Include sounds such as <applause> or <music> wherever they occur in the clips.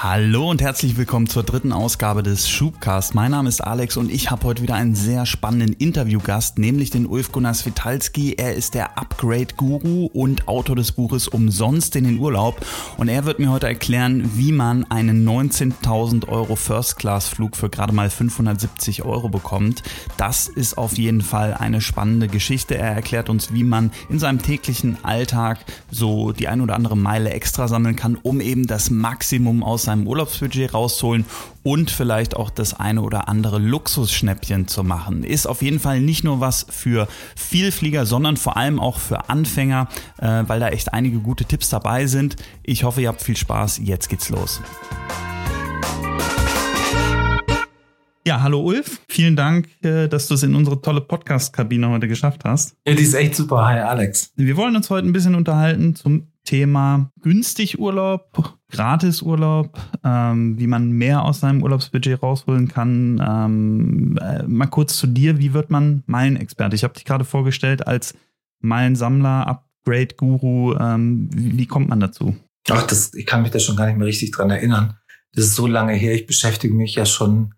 Hallo und herzlich willkommen zur dritten Ausgabe des Schubcast. Mein Name ist Alex und ich habe heute wieder einen sehr spannenden Interviewgast, nämlich den Ulf Gunnar Svitalski. Er ist der Upgrade-Guru und Autor des Buches Umsonst in den Urlaub und er wird mir heute erklären, wie man einen 19.000 Euro First-Class-Flug für gerade mal 570 Euro bekommt. Das ist auf jeden Fall eine spannende Geschichte. Er erklärt uns, wie man in seinem täglichen Alltag so die ein oder andere Meile extra sammeln kann, um eben das Maximum aus seinem Urlaubsbudget rausholen und vielleicht auch das eine oder andere Luxusschnäppchen zu machen. Ist auf jeden Fall nicht nur was für Vielflieger, sondern vor allem auch für Anfänger, äh, weil da echt einige gute Tipps dabei sind. Ich hoffe, ihr habt viel Spaß. Jetzt geht's los. Ja, hallo Ulf. Vielen Dank, äh, dass du es in unsere tolle Podcast-Kabine heute geschafft hast. Ja, die ist echt super. Hi, Alex. Wir wollen uns heute ein bisschen unterhalten zum Thema günstig Urlaub, gratis Urlaub, ähm, wie man mehr aus seinem Urlaubsbudget rausholen kann. Ähm, äh, mal kurz zu dir, wie wird man Meilenexperte? Ich habe dich gerade vorgestellt als Meilensammler, Upgrade-Guru. Ähm, wie, wie, kommt man dazu? Ach, das, ich kann mich da schon gar nicht mehr richtig dran erinnern. Das ist so lange her. Ich beschäftige mich ja schon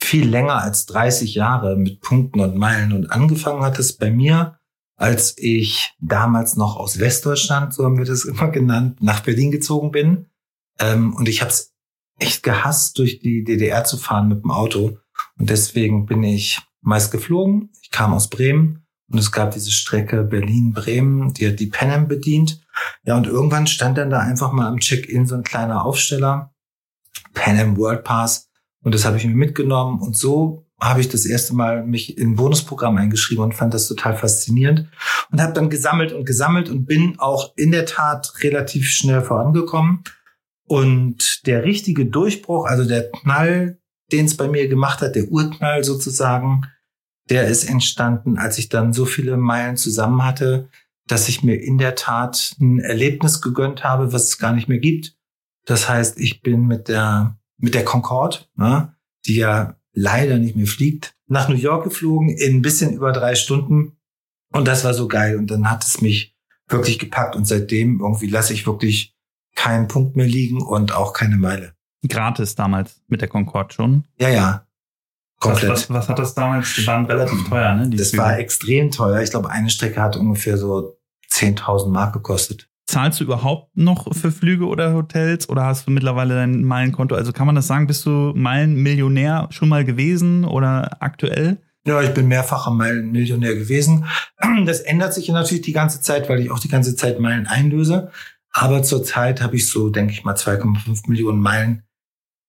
viel länger als 30 Jahre mit Punkten und Meilen. Und angefangen hat es bei mir als ich damals noch aus Westdeutschland, so haben wir das <laughs> immer genannt, nach Berlin gezogen bin. Ähm, und ich habe es echt gehasst, durch die DDR zu fahren mit dem Auto. Und deswegen bin ich meist geflogen. Ich kam aus Bremen und es gab diese Strecke Berlin-Bremen, die hat die Panem bedient. Ja, und irgendwann stand dann da einfach mal am Check-in so ein kleiner Aufsteller, Panem World Pass. Und das habe ich mir mitgenommen. Und so habe ich das erste Mal mich in ein Bonusprogramm eingeschrieben und fand das total faszinierend und habe dann gesammelt und gesammelt und bin auch in der Tat relativ schnell vorangekommen. Und der richtige Durchbruch, also der Knall, den es bei mir gemacht hat, der Urknall sozusagen, der ist entstanden, als ich dann so viele Meilen zusammen hatte, dass ich mir in der Tat ein Erlebnis gegönnt habe, was es gar nicht mehr gibt. Das heißt, ich bin mit der mit der Concorde, ne, die ja leider nicht mehr fliegt, nach New York geflogen in ein bisschen über drei Stunden. Und das war so geil. Und dann hat es mich wirklich gepackt. Und seitdem irgendwie lasse ich wirklich keinen Punkt mehr liegen und auch keine Meile. Gratis damals mit der Concorde schon? Ja, ja. Komplett. Was, was, was hat das damals? Die waren relativ teuer, ne? das Flüge. war extrem teuer. Ich glaube, eine Strecke hat ungefähr so 10.000 Mark gekostet. Zahlst du überhaupt noch für Flüge oder Hotels oder hast du mittlerweile dein Meilenkonto? Also kann man das sagen, bist du Meilenmillionär schon mal gewesen oder aktuell? Ja, ich bin mehrfacher Meilenmillionär gewesen. Das ändert sich natürlich die ganze Zeit, weil ich auch die ganze Zeit Meilen einlöse. Aber zurzeit habe ich so, denke ich mal, 2,5 Millionen Meilen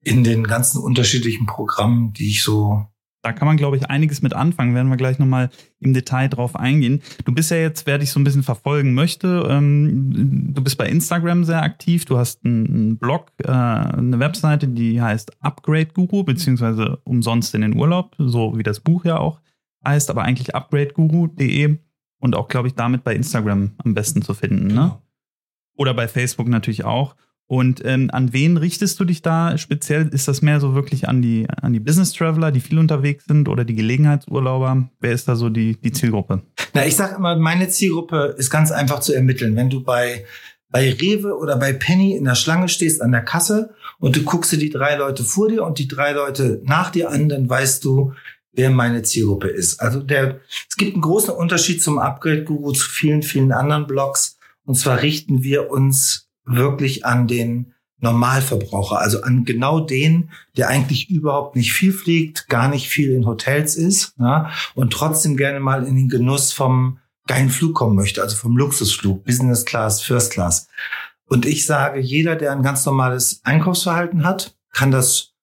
in den ganzen unterschiedlichen Programmen, die ich so da kann man, glaube ich, einiges mit anfangen. Werden wir gleich nochmal im Detail drauf eingehen. Du bist ja jetzt, wer dich so ein bisschen verfolgen möchte, ähm, du bist bei Instagram sehr aktiv. Du hast einen Blog, äh, eine Webseite, die heißt Upgrade Guru, beziehungsweise umsonst in den Urlaub, so wie das Buch ja auch heißt, aber eigentlich upgradeguru.de und auch, glaube ich, damit bei Instagram am besten zu finden. Ne? Genau. Oder bei Facebook natürlich auch. Und ähm, an wen richtest du dich da speziell? Ist das mehr so wirklich an die, an die Business Traveler, die viel unterwegs sind oder die Gelegenheitsurlauber? Wer ist da so die, die Zielgruppe? Na, ich sage immer, meine Zielgruppe ist ganz einfach zu ermitteln. Wenn du bei, bei Rewe oder bei Penny in der Schlange stehst an der Kasse und du guckst dir die drei Leute vor dir und die drei Leute nach dir an, dann weißt du, wer meine Zielgruppe ist. Also der, es gibt einen großen Unterschied zum Upgrade-Guru zu vielen, vielen anderen Blogs. Und zwar richten wir uns wirklich an den Normalverbraucher, also an genau den, der eigentlich überhaupt nicht viel fliegt, gar nicht viel in Hotels ist ja, und trotzdem gerne mal in den Genuss vom geilen Flug kommen möchte, also vom Luxusflug, Business Class, First Class. Und ich sage, jeder, der ein ganz normales Einkaufsverhalten hat, kann das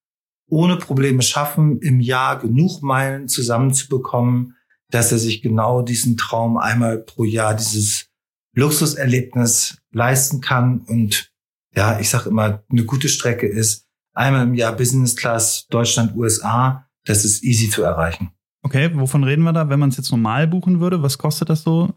ohne Probleme schaffen, im Jahr genug Meilen zusammenzubekommen, dass er sich genau diesen Traum einmal pro Jahr, dieses Luxuserlebnis leisten kann. Und ja, ich sage immer, eine gute Strecke ist einmal im Jahr Business Class Deutschland, USA. Das ist easy zu erreichen. Okay, wovon reden wir da, wenn man es jetzt normal buchen würde? Was kostet das so?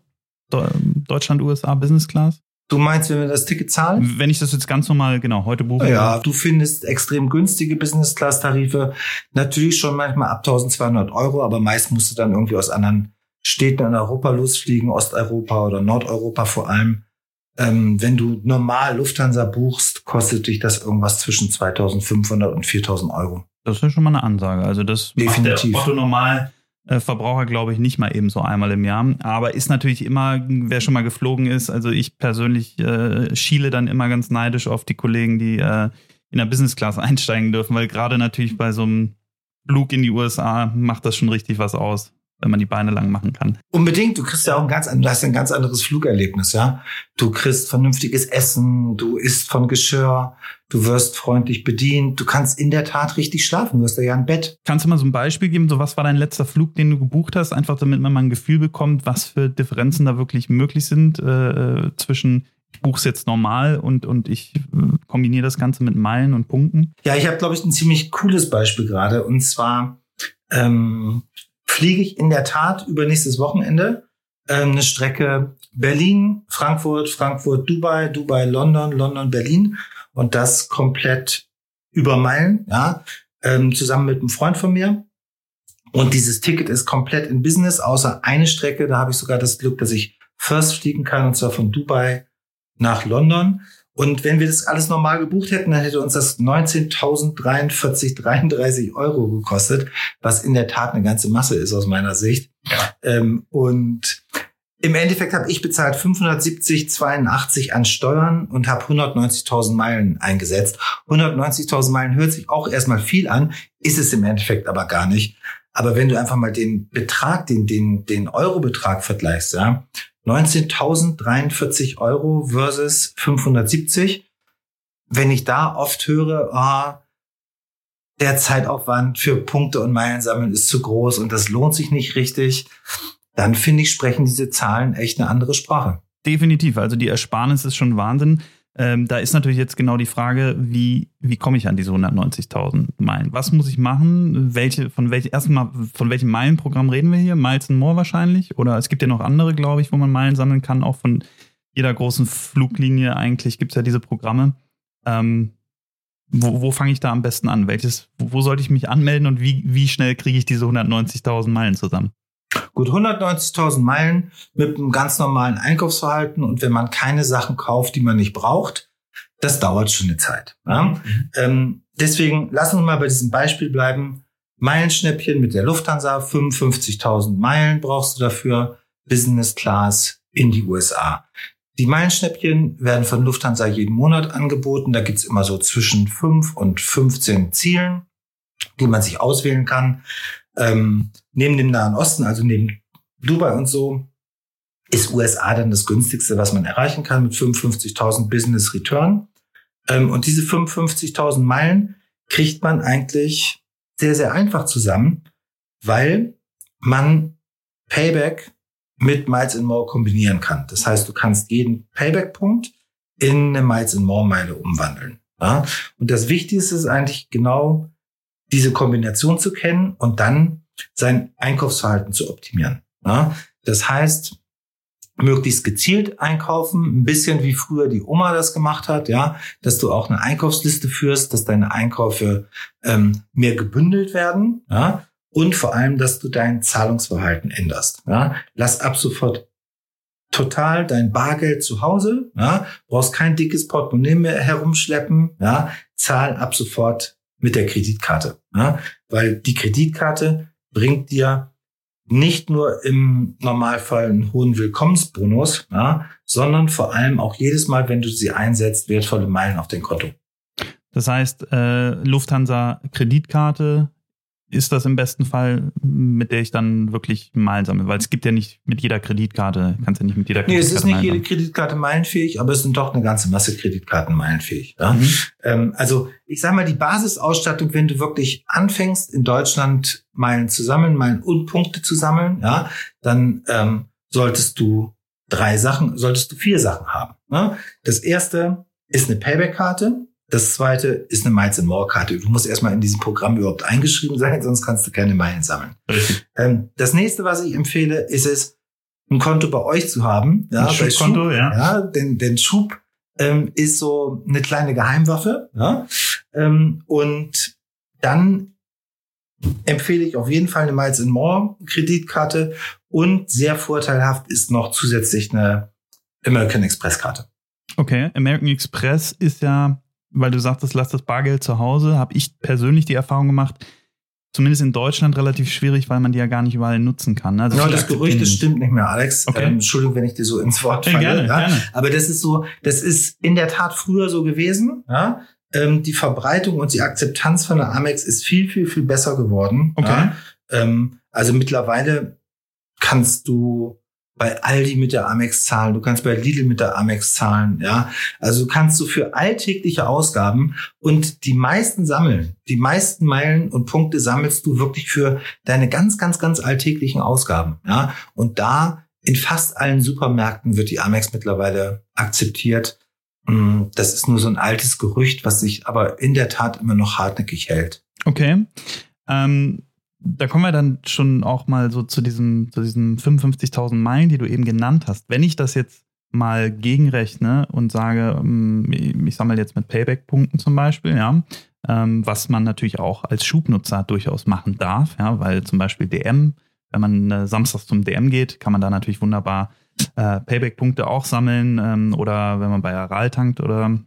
Deutschland, USA, Business Class? Du meinst, wenn wir das Ticket zahlen? Wenn ich das jetzt ganz normal, genau, heute buche. Ja, du findest extrem günstige Business-Class-Tarife. Natürlich schon manchmal ab 1200 Euro, aber meist musst du dann irgendwie aus anderen Städten in Europa losfliegen, Osteuropa oder Nordeuropa vor allem. Ähm, wenn du normal Lufthansa buchst, kostet dich das irgendwas zwischen 2500 und 4000 Euro. Das ist ja schon mal eine Ansage. Also das Definitiv. macht der Otto normal äh, Verbraucher, glaube ich, nicht mal eben so einmal im Jahr. Aber ist natürlich immer, wer schon mal geflogen ist, also ich persönlich äh, schiele dann immer ganz neidisch auf die Kollegen, die äh, in der Business Class einsteigen dürfen, weil gerade natürlich bei so einem Flug in die USA macht das schon richtig was aus wenn man die Beine lang machen kann. Unbedingt, du kriegst ja auch ein ganz, du hast ein ganz anderes Flugerlebnis, ja. Du kriegst vernünftiges Essen, du isst von Geschirr, du wirst freundlich bedient, du kannst in der Tat richtig schlafen, du hast ja ein Bett. Kannst du mal so ein Beispiel geben, so was war dein letzter Flug, den du gebucht hast, einfach damit man mal ein Gefühl bekommt, was für Differenzen da wirklich möglich sind äh, zwischen ich buche es jetzt normal und, und ich äh, kombiniere das Ganze mit Meilen und Punkten? Ja, ich habe, glaube ich, ein ziemlich cooles Beispiel gerade. Und zwar ähm, fliege ich in der Tat über nächstes Wochenende ähm, eine Strecke Berlin, Frankfurt, Frankfurt, Dubai, Dubai, London, London, Berlin und das komplett über Meilen, ja, ähm, zusammen mit einem Freund von mir. Und dieses Ticket ist komplett in Business, außer eine Strecke. Da habe ich sogar das Glück, dass ich First fliegen kann, und zwar von Dubai nach London. Und wenn wir das alles normal gebucht hätten, dann hätte uns das 19.043,33 Euro gekostet, was in der Tat eine ganze Masse ist aus meiner Sicht. Ja. Ähm, und im Endeffekt habe ich bezahlt 570,82 an Steuern und habe 190.000 Meilen eingesetzt. 190.000 Meilen hört sich auch erstmal viel an, ist es im Endeffekt aber gar nicht. Aber wenn du einfach mal den Betrag, den, den, den Eurobetrag vergleichst, ja, 19.043 Euro versus 570. Wenn ich da oft höre, ah, der Zeitaufwand für Punkte und Meilen sammeln ist zu groß und das lohnt sich nicht richtig, dann finde ich, sprechen diese Zahlen echt eine andere Sprache. Definitiv. Also die Ersparnis ist schon Wahnsinn. Ähm, da ist natürlich jetzt genau die Frage, wie, wie komme ich an diese 190.000 Meilen? Was muss ich machen? Welche, von welche, erstmal, von welchem Meilenprogramm reden wir hier? Miles and More wahrscheinlich? Oder es gibt ja noch andere, glaube ich, wo man Meilen sammeln kann. Auch von jeder großen Fluglinie eigentlich gibt es ja diese Programme. Ähm, wo, wo fange ich da am besten an? Welches, wo, wo sollte ich mich anmelden und wie, wie schnell kriege ich diese 190.000 Meilen zusammen? Gut 190.000 Meilen mit einem ganz normalen Einkaufsverhalten und wenn man keine Sachen kauft, die man nicht braucht, das dauert schon eine Zeit. Ja? Mhm. Ähm, deswegen lassen wir mal bei diesem Beispiel bleiben. Meilenschnäppchen mit der Lufthansa, 55.000 Meilen brauchst du dafür, Business Class in die USA. Die Meilenschnäppchen werden von Lufthansa jeden Monat angeboten. Da gibt's immer so zwischen 5 und 15 Zielen, die man sich auswählen kann. Ähm, neben dem Nahen Osten, also neben Dubai und so, ist USA dann das günstigste, was man erreichen kann mit 55.000 Business Return. Ähm, und diese 55.000 Meilen kriegt man eigentlich sehr, sehr einfach zusammen, weil man Payback mit Miles and More kombinieren kann. Das heißt, du kannst jeden Payback-Punkt in eine Miles and More Meile umwandeln. Ja? Und das Wichtigste ist eigentlich genau diese Kombination zu kennen und dann sein Einkaufsverhalten zu optimieren. Ja? Das heißt, möglichst gezielt einkaufen, ein bisschen wie früher die Oma das gemacht hat, ja, dass du auch eine Einkaufsliste führst, dass deine Einkäufe ähm, mehr gebündelt werden, ja, und vor allem, dass du dein Zahlungsverhalten änderst. Ja. Lass ab sofort total dein Bargeld zu Hause, ja, brauchst kein dickes Portemonnaie mehr herumschleppen, ja, zahl ab sofort mit der Kreditkarte. Ja? Weil die Kreditkarte bringt dir nicht nur im Normalfall einen hohen Willkommensbonus, ja, sondern vor allem auch jedes Mal, wenn du sie einsetzt, wertvolle Meilen auf dein Konto. Das heißt, äh, Lufthansa Kreditkarte ist das im besten Fall, mit der ich dann wirklich Meilen sammle? Weil es gibt ja nicht mit jeder Kreditkarte, kannst ja nicht mit jeder Kreditkarte. Nee, es ist nicht jede Kreditkarte meilenfähig, aber es sind doch eine ganze Masse Kreditkarten meilenfähig. Ja? Mhm. Ähm, also ich sage mal, die Basisausstattung, wenn du wirklich anfängst, in Deutschland Meilen zu sammeln, Meilen und Punkte zu sammeln, ja, dann ähm, solltest du drei Sachen, solltest du vier Sachen haben. Ne? Das erste ist eine Payback-Karte. Das zweite ist eine Miles and More Karte. Du musst erstmal in diesem Programm überhaupt eingeschrieben sein, <laughs> sonst kannst du keine Meilen sammeln. Ähm, das nächste, was ich empfehle, ist es, ein Konto bei euch zu haben. Ja, ein Schubkonto, ja. ja. Denn, denn Schub ähm, ist so eine kleine Geheimwaffe. Ja? Ähm, und dann empfehle ich auf jeden Fall eine Miles and More Kreditkarte und sehr vorteilhaft ist noch zusätzlich eine American Express Karte. Okay, American Express ist ja, weil du sagtest, lass das Bargeld zu Hause, habe ich persönlich die Erfahrung gemacht, zumindest in Deutschland relativ schwierig, weil man die ja gar nicht überall nutzen kann. Also ja, das Gerücht, das stimmt nicht mehr, Alex. Okay. Ähm, Entschuldigung, wenn ich dir so ins Wort falle. Gerne, ja. gerne. Aber das ist so, das ist in der Tat früher so gewesen. Ja? Ähm, die Verbreitung und die Akzeptanz von der Amex ist viel, viel, viel besser geworden. Okay. Ja? Ähm, also mittlerweile kannst du bei Aldi mit der Amex zahlen, du kannst bei Lidl mit der Amex zahlen, ja. Also kannst du für alltägliche Ausgaben und die meisten sammeln, die meisten Meilen und Punkte sammelst du wirklich für deine ganz, ganz, ganz alltäglichen Ausgaben, ja. Und da in fast allen Supermärkten wird die Amex mittlerweile akzeptiert. Hm, das ist nur so ein altes Gerücht, was sich aber in der Tat immer noch hartnäckig hält. Okay. Ähm da kommen wir dann schon auch mal so zu diesem, zu diesen 55.000 Meilen, die du eben genannt hast. Wenn ich das jetzt mal gegenrechne und sage, ähm, ich sammle jetzt mit Payback-Punkten zum Beispiel, ja, ähm, was man natürlich auch als Schubnutzer durchaus machen darf, ja, weil zum Beispiel DM, wenn man äh, samstags zum DM geht, kann man da natürlich wunderbar äh, Payback-Punkte auch sammeln ähm, oder wenn man bei Aral tankt oder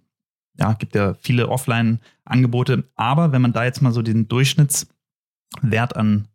ja, gibt ja viele Offline-Angebote. Aber wenn man da jetzt mal so den Durchschnitts Wert an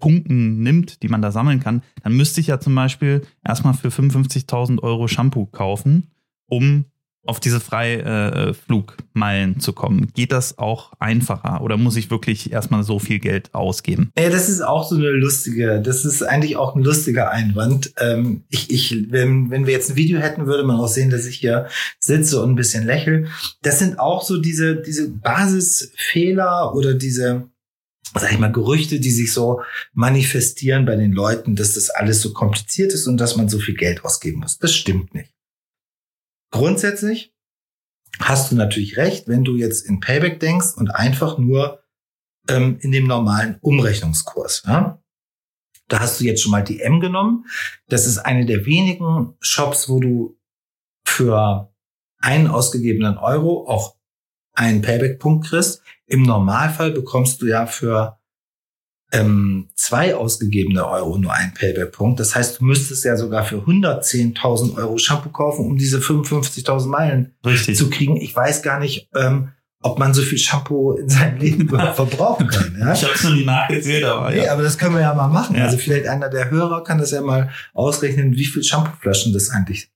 Punkten nimmt, die man da sammeln kann, dann müsste ich ja zum Beispiel erstmal für 55.000 Euro Shampoo kaufen, um auf diese Freiflugmeilen äh, zu kommen. Geht das auch einfacher oder muss ich wirklich erstmal so viel Geld ausgeben? Ja, das ist auch so eine lustige, das ist eigentlich auch ein lustiger Einwand. Ähm, ich, ich, wenn, wenn wir jetzt ein Video hätten, würde man auch sehen, dass ich hier sitze und ein bisschen lächle. Das sind auch so diese, diese Basisfehler oder diese, sag ich mal, Gerüchte, die sich so manifestieren bei den Leuten, dass das alles so kompliziert ist und dass man so viel Geld ausgeben muss. Das stimmt nicht. Grundsätzlich hast du natürlich recht, wenn du jetzt in Payback denkst und einfach nur ähm, in dem normalen Umrechnungskurs. Ja? Da hast du jetzt schon mal die M genommen. Das ist eine der wenigen Shops, wo du für einen ausgegebenen Euro auch einen Payback-Punkt kriegst. Im Normalfall bekommst du ja für ähm, zwei ausgegebene Euro nur einen Payback-Punkt. Das heißt, du müsstest ja sogar für 110.000 Euro Shampoo kaufen, um diese 55.000 Meilen Richtig. zu kriegen. Ich weiß gar nicht, ähm, ob man so viel Shampoo in seinem Leben <laughs> verbrauchen kann. Ja? Ich habe es noch nie nachgezählt, aber ja. Nee, aber das können wir ja mal machen. Ja. Also vielleicht einer der Hörer kann das ja mal ausrechnen, wie viel Shampooflaschen das eigentlich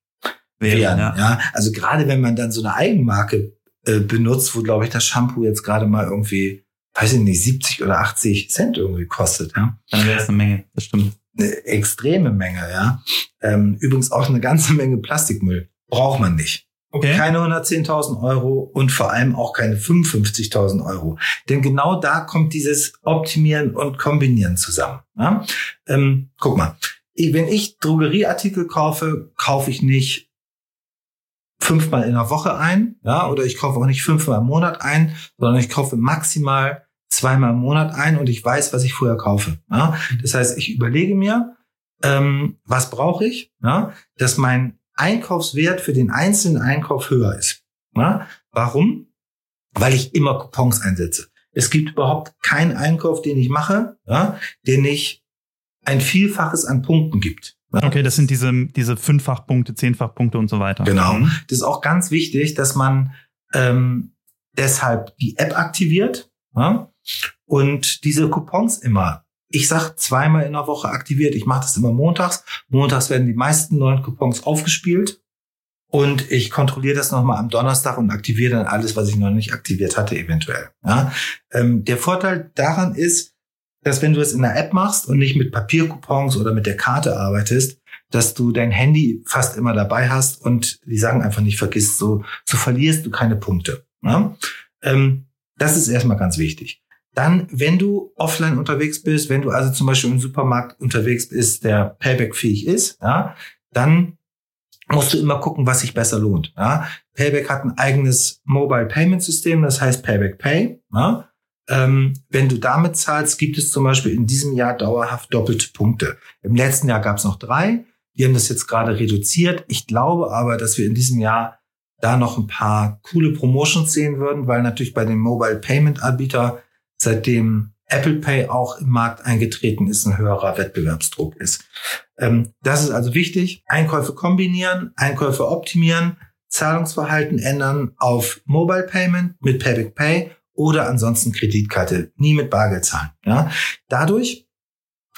wären. Ja. ja. Also gerade wenn man dann so eine Eigenmarke äh, benutzt, wo, glaube ich, das Shampoo jetzt gerade mal irgendwie, weiß ich nicht, 70 oder 80 Cent irgendwie kostet. Ja? Dann wäre es eine Menge, das stimmt. Eine extreme Menge, ja. Ähm, übrigens auch eine ganze Menge Plastikmüll. Braucht man nicht. Okay. Keine 110.000 Euro und vor allem auch keine 55.000 Euro. Denn genau da kommt dieses Optimieren und Kombinieren zusammen. Ja? Ähm, guck mal, wenn ich Drogerieartikel kaufe, kaufe ich nicht fünfmal in der Woche ein, ja, oder ich kaufe auch nicht fünfmal im Monat ein, sondern ich kaufe maximal zweimal im Monat ein und ich weiß, was ich vorher kaufe. Ja. Das heißt, ich überlege mir, ähm, was brauche ich, ja, dass mein Einkaufswert für den einzelnen Einkauf höher ist. Ja. Warum? Weil ich immer Coupons einsetze. Es gibt überhaupt keinen Einkauf, den ich mache, ja, der nicht ein Vielfaches an Punkten gibt. Okay, das sind diese, diese Fünffachpunkte, Zehnfachpunkte und so weiter. Genau. Mhm. Das ist auch ganz wichtig, dass man ähm, deshalb die App aktiviert ja? und diese Coupons immer. Ich sag zweimal in der Woche aktiviert. Ich mache das immer montags. Montags werden die meisten neuen Coupons aufgespielt. Und ich kontrolliere das nochmal am Donnerstag und aktiviere dann alles, was ich noch nicht aktiviert hatte, eventuell. Ja? Ähm, der Vorteil daran ist, dass wenn du es in der App machst und nicht mit Papiercoupons oder mit der Karte arbeitest, dass du dein Handy fast immer dabei hast und die sagen einfach nicht vergisst, so, so verlierst du keine Punkte. Ja? Ähm, das ist erstmal ganz wichtig. Dann, wenn du offline unterwegs bist, wenn du also zum Beispiel im Supermarkt unterwegs bist, der Payback-fähig ist, ja, dann musst du immer gucken, was sich besser lohnt. Ja? Payback hat ein eigenes Mobile Payment System, das heißt Payback Pay. Ja? Ähm, wenn du damit zahlst, gibt es zum Beispiel in diesem Jahr dauerhaft doppelte Punkte. Im letzten Jahr gab es noch drei. Die haben das jetzt gerade reduziert. Ich glaube aber, dass wir in diesem Jahr da noch ein paar coole Promotions sehen würden, weil natürlich bei dem Mobile Payment Anbieter, seitdem Apple Pay auch im Markt eingetreten ist, ein höherer Wettbewerbsdruck ist. Ähm, das ist also wichtig. Einkäufe kombinieren, Einkäufe optimieren. Zahlungsverhalten ändern auf Mobile Payment mit Payback Pay oder ansonsten Kreditkarte. Nie mit Bargeld zahlen. Ja? Dadurch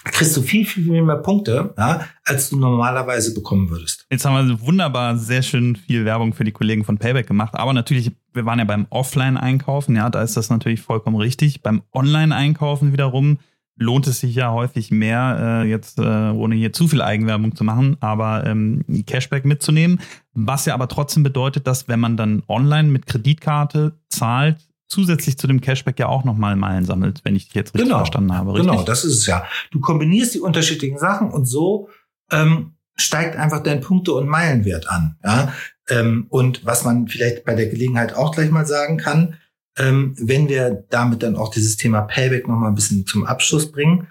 kriegst du viel, viel, viel mehr Punkte, ja, als du normalerweise bekommen würdest. Jetzt haben wir wunderbar sehr schön viel Werbung für die Kollegen von Payback gemacht, aber natürlich, wir waren ja beim Offline-Einkaufen, ja, da ist das natürlich vollkommen richtig. Beim Online-Einkaufen wiederum lohnt es sich ja häufig mehr, äh, jetzt äh, ohne hier zu viel Eigenwerbung zu machen, aber ähm, Cashback mitzunehmen, was ja aber trotzdem bedeutet, dass wenn man dann online mit Kreditkarte zahlt, zusätzlich zu dem Cashback ja auch nochmal Meilen sammelt, wenn ich dich jetzt richtig genau. verstanden habe. Richtig? Genau, das ist es ja. Du kombinierst die unterschiedlichen Sachen und so ähm, steigt einfach dein Punkte- und Meilenwert an. Ja? Ähm, und was man vielleicht bei der Gelegenheit auch gleich mal sagen kann, ähm, wenn wir damit dann auch dieses Thema Payback nochmal ein bisschen zum Abschluss bringen.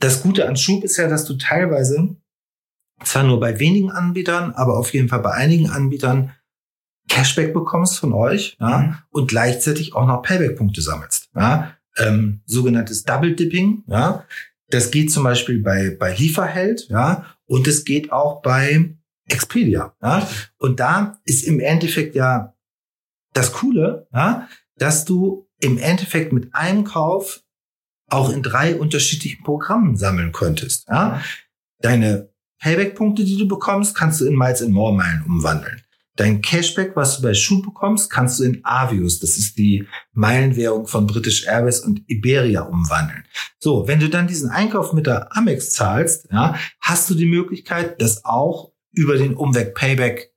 Das Gute an Schub ist ja, dass du teilweise zwar nur bei wenigen Anbietern, aber auf jeden Fall bei einigen Anbietern Cashback bekommst von euch ja, mhm. und gleichzeitig auch noch Payback-Punkte sammelst. Ja, ähm, sogenanntes Double Dipping. Ja, das geht zum Beispiel bei bei Lieferheld. Ja, und es geht auch bei Expedia. Ja, und da ist im Endeffekt ja das Coole, ja, dass du im Endeffekt mit einem Kauf auch in drei unterschiedlichen Programmen sammeln könntest. Ja. Deine Payback-Punkte, die du bekommst, kannst du in Miles and More Meilen umwandeln. Dein Cashback, was du bei Schuh bekommst, kannst du in Avios, das ist die Meilenwährung von British Airways und Iberia umwandeln. So, wenn du dann diesen Einkauf mit der Amex zahlst, ja, hast du die Möglichkeit, das auch über den Umweg Payback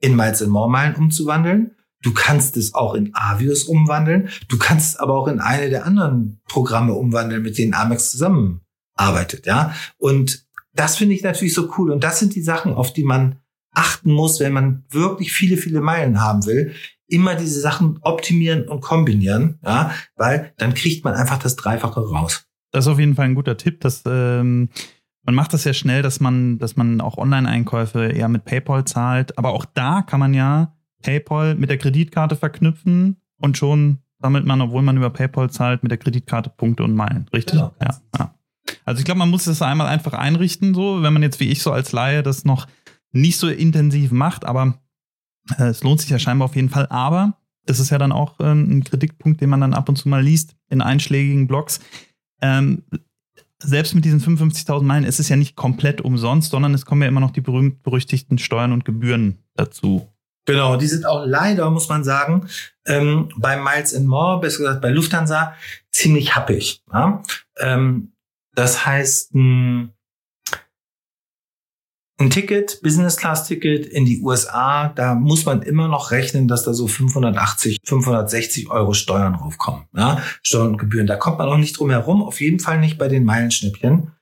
in Miles and More Meilen umzuwandeln. Du kannst es auch in Avios umwandeln. Du kannst es aber auch in eine der anderen Programme umwandeln, mit denen Amex zusammenarbeitet, ja. Und das finde ich natürlich so cool. Und das sind die Sachen, auf die man achten muss, wenn man wirklich viele, viele Meilen haben will, immer diese Sachen optimieren und kombinieren, ja, weil dann kriegt man einfach das Dreifache raus. Das ist auf jeden Fall ein guter Tipp, dass ähm, man macht das ja schnell, dass man, dass man auch Online-Einkäufe eher mit PayPal zahlt, aber auch da kann man ja PayPal mit der Kreditkarte verknüpfen und schon sammelt man, obwohl man über PayPal zahlt, mit der Kreditkarte Punkte und Meilen, richtig? Genau. Ja, ja. Also ich glaube, man muss das einmal einfach einrichten, so, wenn man jetzt wie ich so als Laie das noch nicht so intensiv macht, aber äh, es lohnt sich ja scheinbar auf jeden Fall. Aber das ist ja dann auch äh, ein Kritikpunkt, den man dann ab und zu mal liest in einschlägigen Blogs. Ähm, selbst mit diesen 55.000 Meilen ist es ja nicht komplett umsonst, sondern es kommen ja immer noch die berühmt-berüchtigten Steuern und Gebühren dazu. Genau, die sind auch leider, muss man sagen, ähm, bei Miles and More, besser gesagt bei Lufthansa, ziemlich happig. Ja? Ähm, das heißt, mh, ein Ticket, Business-Class-Ticket in die USA, da muss man immer noch rechnen, dass da so 580, 560 Euro Steuern draufkommen. Ja? Steuern und Gebühren. Da kommt man auch nicht drum herum, auf jeden Fall nicht bei den Meilenschnäppchen.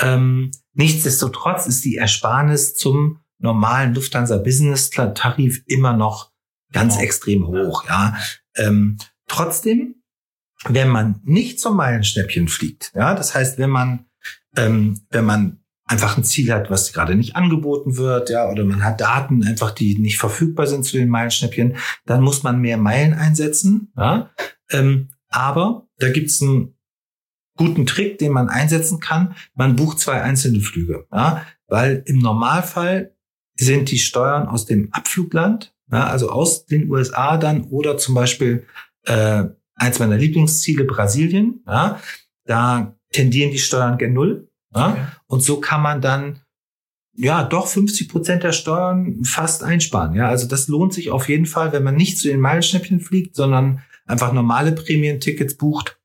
Ähm, nichtsdestotrotz ist die Ersparnis zum normalen Lufthansa Business Tarif immer noch ganz wow. extrem hoch. Ja, ähm, trotzdem, wenn man nicht zum Meilenschnäppchen fliegt, ja, das heißt, wenn man ähm, wenn man einfach ein Ziel hat, was gerade nicht angeboten wird, ja, oder man hat Daten einfach, die nicht verfügbar sind zu den Meilenschnäppchen, dann muss man mehr Meilen einsetzen. Ja. Ähm, aber da gibt's einen guten Trick, den man einsetzen kann. Man bucht zwei einzelne Flüge, ja, weil im Normalfall sind die Steuern aus dem Abflugland, ja, also aus den USA dann oder zum Beispiel äh, eins meiner Lieblingsziele Brasilien. Ja, da tendieren die Steuern gen Null. Ja? Okay. Und so kann man dann ja doch 50 Prozent der Steuern fast einsparen. Ja, also das lohnt sich auf jeden Fall, wenn man nicht zu den Meilenschnäppchen fliegt, sondern einfach normale Prämientickets bucht,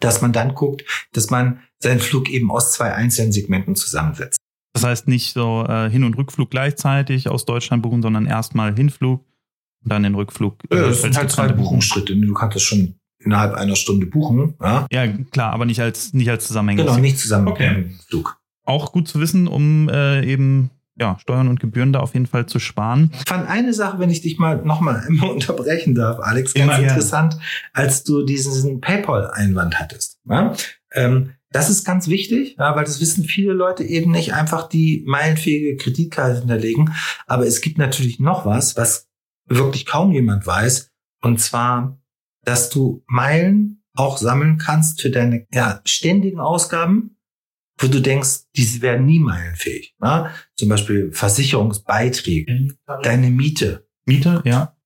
dass man dann guckt, dass man seinen Flug eben aus zwei einzelnen Segmenten zusammensetzt. Das heißt nicht so äh, Hin- und Rückflug gleichzeitig aus Deutschland buchen, sondern erstmal Hinflug und dann den Rückflug. Äh, ja, das sind halt zwei Buchungsschritte. Du kannst das schon innerhalb einer Stunde buchen. Ja, ja klar, aber nicht als, nicht als Zusammenhänge. Genau, nicht zusammen okay. Flug. Auch gut zu wissen, um äh, eben ja, Steuern und Gebühren da auf jeden Fall zu sparen. Ich fand eine Sache, wenn ich dich mal nochmal <laughs> immer unterbrechen darf, Alex, ganz Immer interessant, gern. als du diesen PayPal-Einwand hattest. Ja? Ähm, das ist ganz wichtig, ja, weil das wissen viele Leute eben nicht einfach die meilenfähige Kreditkarte hinterlegen. Aber es gibt natürlich noch was, was wirklich kaum jemand weiß. Und zwar dass du Meilen auch sammeln kannst für deine ja, ständigen Ausgaben wo du denkst, diese werden nie meilenfähig. Ja? Zum Beispiel Versicherungsbeiträge, deine Miete. Miete, ja.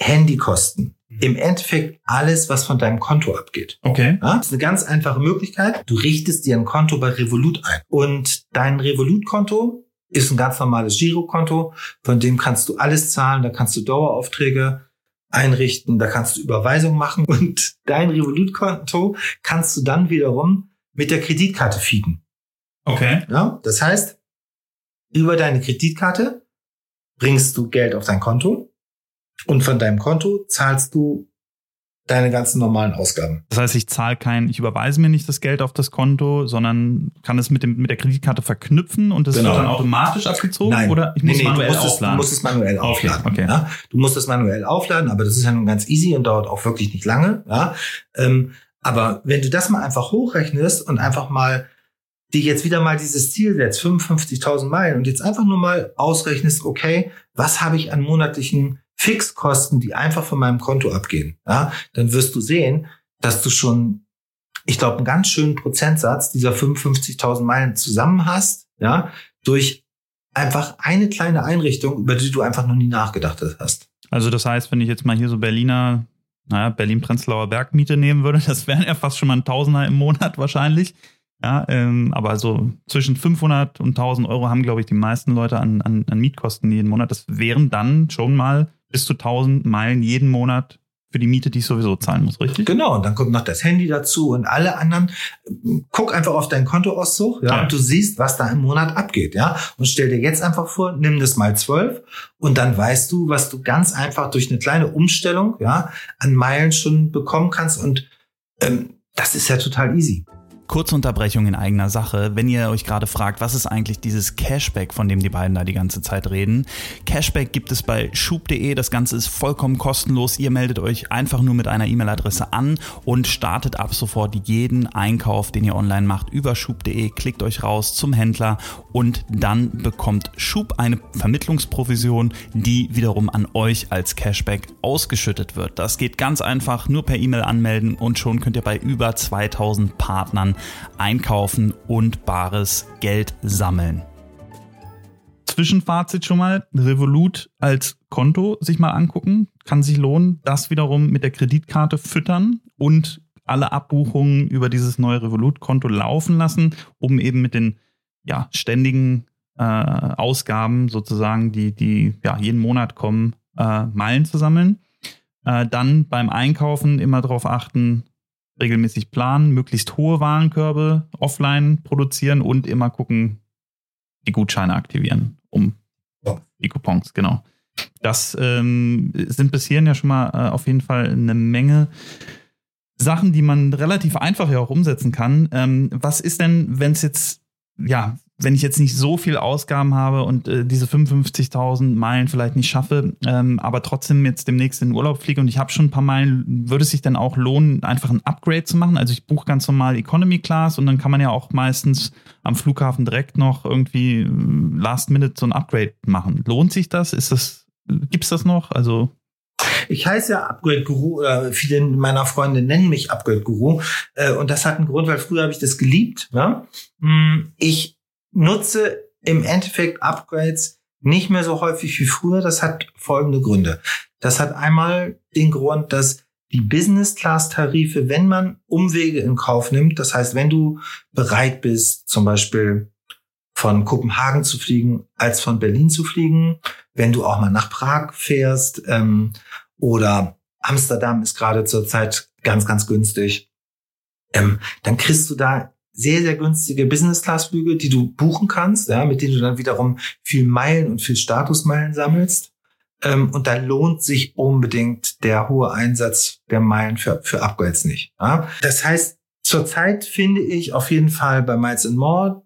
Handykosten. Im Endeffekt alles, was von deinem Konto abgeht. Okay. Ja? Das ist eine ganz einfache Möglichkeit. Du richtest dir ein Konto bei Revolut ein. Und dein Revolut-Konto ist ein ganz normales Girokonto, von dem kannst du alles zahlen, da kannst du Daueraufträge einrichten, da kannst du Überweisungen machen <laughs> und dein Revolut-Konto kannst du dann wiederum mit der Kreditkarte feeden. Okay. Ja, das heißt, über deine Kreditkarte bringst du Geld auf dein Konto und von deinem Konto zahlst du deine ganzen normalen Ausgaben. Das heißt, ich zahle kein, ich überweise mir nicht das Geld auf das Konto, sondern kann es mit dem mit der Kreditkarte verknüpfen und das Genau. wird dann automatisch abgezogen Nein. oder ich muss Nee, nee, manuell du musst aufladen. Es, du musst es manuell Okay, aufladen. okay. Ja? Du musst es manuell aufladen, aber das ist ja nun ganz easy und dauert auch wirklich nicht lange. Ja? Ähm, aber wenn du das mal einfach hochrechnest und einfach mal dir jetzt wieder mal dieses Ziel setzt, 55.000 Meilen und jetzt einfach nur mal ausrechnest, okay, was habe ich an monatlichen Fixkosten, die einfach von meinem Konto abgehen, ja, dann wirst du sehen, dass du schon, ich glaube, einen ganz schönen Prozentsatz dieser 55.000 Meilen zusammen hast, ja, durch einfach eine kleine Einrichtung, über die du einfach noch nie nachgedacht hast. Also das heißt, wenn ich jetzt mal hier so Berliner, naja, Berlin-Prenzlauer Bergmiete nehmen würde, <laughs> das wären ja fast schon mal ein Tausender im Monat wahrscheinlich. Ja, ähm, aber so zwischen 500 und 1000 Euro haben, glaube ich, die meisten Leute an, an, an Mietkosten jeden Monat. Das wären dann schon mal bis zu 1000 Meilen jeden Monat für die Miete, die ich sowieso zahlen muss, richtig? Genau, und dann kommt noch das Handy dazu und alle anderen. Guck einfach auf deinen Kontoauszug, ja, Ja. und du siehst, was da im Monat abgeht, ja. Und stell dir jetzt einfach vor, nimm das mal zwölf und dann weißt du, was du ganz einfach durch eine kleine Umstellung, ja, an Meilen schon bekommen kannst und ähm, das ist ja total easy. Kurze Unterbrechung in eigener Sache. Wenn ihr euch gerade fragt, was ist eigentlich dieses Cashback, von dem die beiden da die ganze Zeit reden? Cashback gibt es bei schub.de. Das Ganze ist vollkommen kostenlos. Ihr meldet euch einfach nur mit einer E-Mail-Adresse an und startet ab sofort jeden Einkauf, den ihr online macht, über schub.de. Klickt euch raus zum Händler und dann bekommt Schub eine Vermittlungsprovision, die wiederum an euch als Cashback ausgeschüttet wird. Das geht ganz einfach, nur per E-Mail anmelden und schon könnt ihr bei über 2000 Partnern einkaufen und bares Geld sammeln. Zwischenfazit schon mal, Revolut als Konto sich mal angucken, kann sich lohnen, das wiederum mit der Kreditkarte füttern und alle Abbuchungen über dieses neue Revolut-Konto laufen lassen, um eben mit den ja, ständigen äh, Ausgaben sozusagen, die, die ja, jeden Monat kommen, äh, Meilen zu sammeln. Äh, dann beim Einkaufen immer darauf achten, regelmäßig planen, möglichst hohe Warenkörbe offline produzieren und immer gucken, die Gutscheine aktivieren, um die Coupons, genau. Das ähm, sind bis hierhin ja schon mal äh, auf jeden Fall eine Menge Sachen, die man relativ einfach ja auch umsetzen kann. Ähm, was ist denn, wenn es jetzt, ja, wenn ich jetzt nicht so viel Ausgaben habe und äh, diese 55.000 Meilen vielleicht nicht schaffe, ähm, aber trotzdem jetzt demnächst in den Urlaub fliege und ich habe schon ein paar Meilen, würde es sich dann auch lohnen, einfach ein Upgrade zu machen? Also ich buche ganz normal Economy Class und dann kann man ja auch meistens am Flughafen direkt noch irgendwie äh, Last Minute so ein Upgrade machen. Lohnt sich das? Ist das, gibt's das noch? Also Ich heiße ja Upgrade Guru, oder viele meiner Freunde nennen mich Upgrade Guru. Äh, und das hat einen Grund, weil früher habe ich das geliebt. Ja? Hm, Ich nutze im Endeffekt Upgrades nicht mehr so häufig wie früher. Das hat folgende Gründe. Das hat einmal den Grund, dass die Business-Class-Tarife, wenn man Umwege in Kauf nimmt, das heißt, wenn du bereit bist, zum Beispiel von Kopenhagen zu fliegen, als von Berlin zu fliegen, wenn du auch mal nach Prag fährst ähm, oder Amsterdam ist gerade zurzeit ganz, ganz günstig, ähm, dann kriegst du da sehr, sehr günstige Business-Class-Flüge, die du buchen kannst, ja, mit denen du dann wiederum viel Meilen und viel Statusmeilen sammelst. Ähm, und da lohnt sich unbedingt der hohe Einsatz der Meilen für, für Upgrades nicht. Ja. Das heißt, zurzeit finde ich auf jeden Fall bei Miles More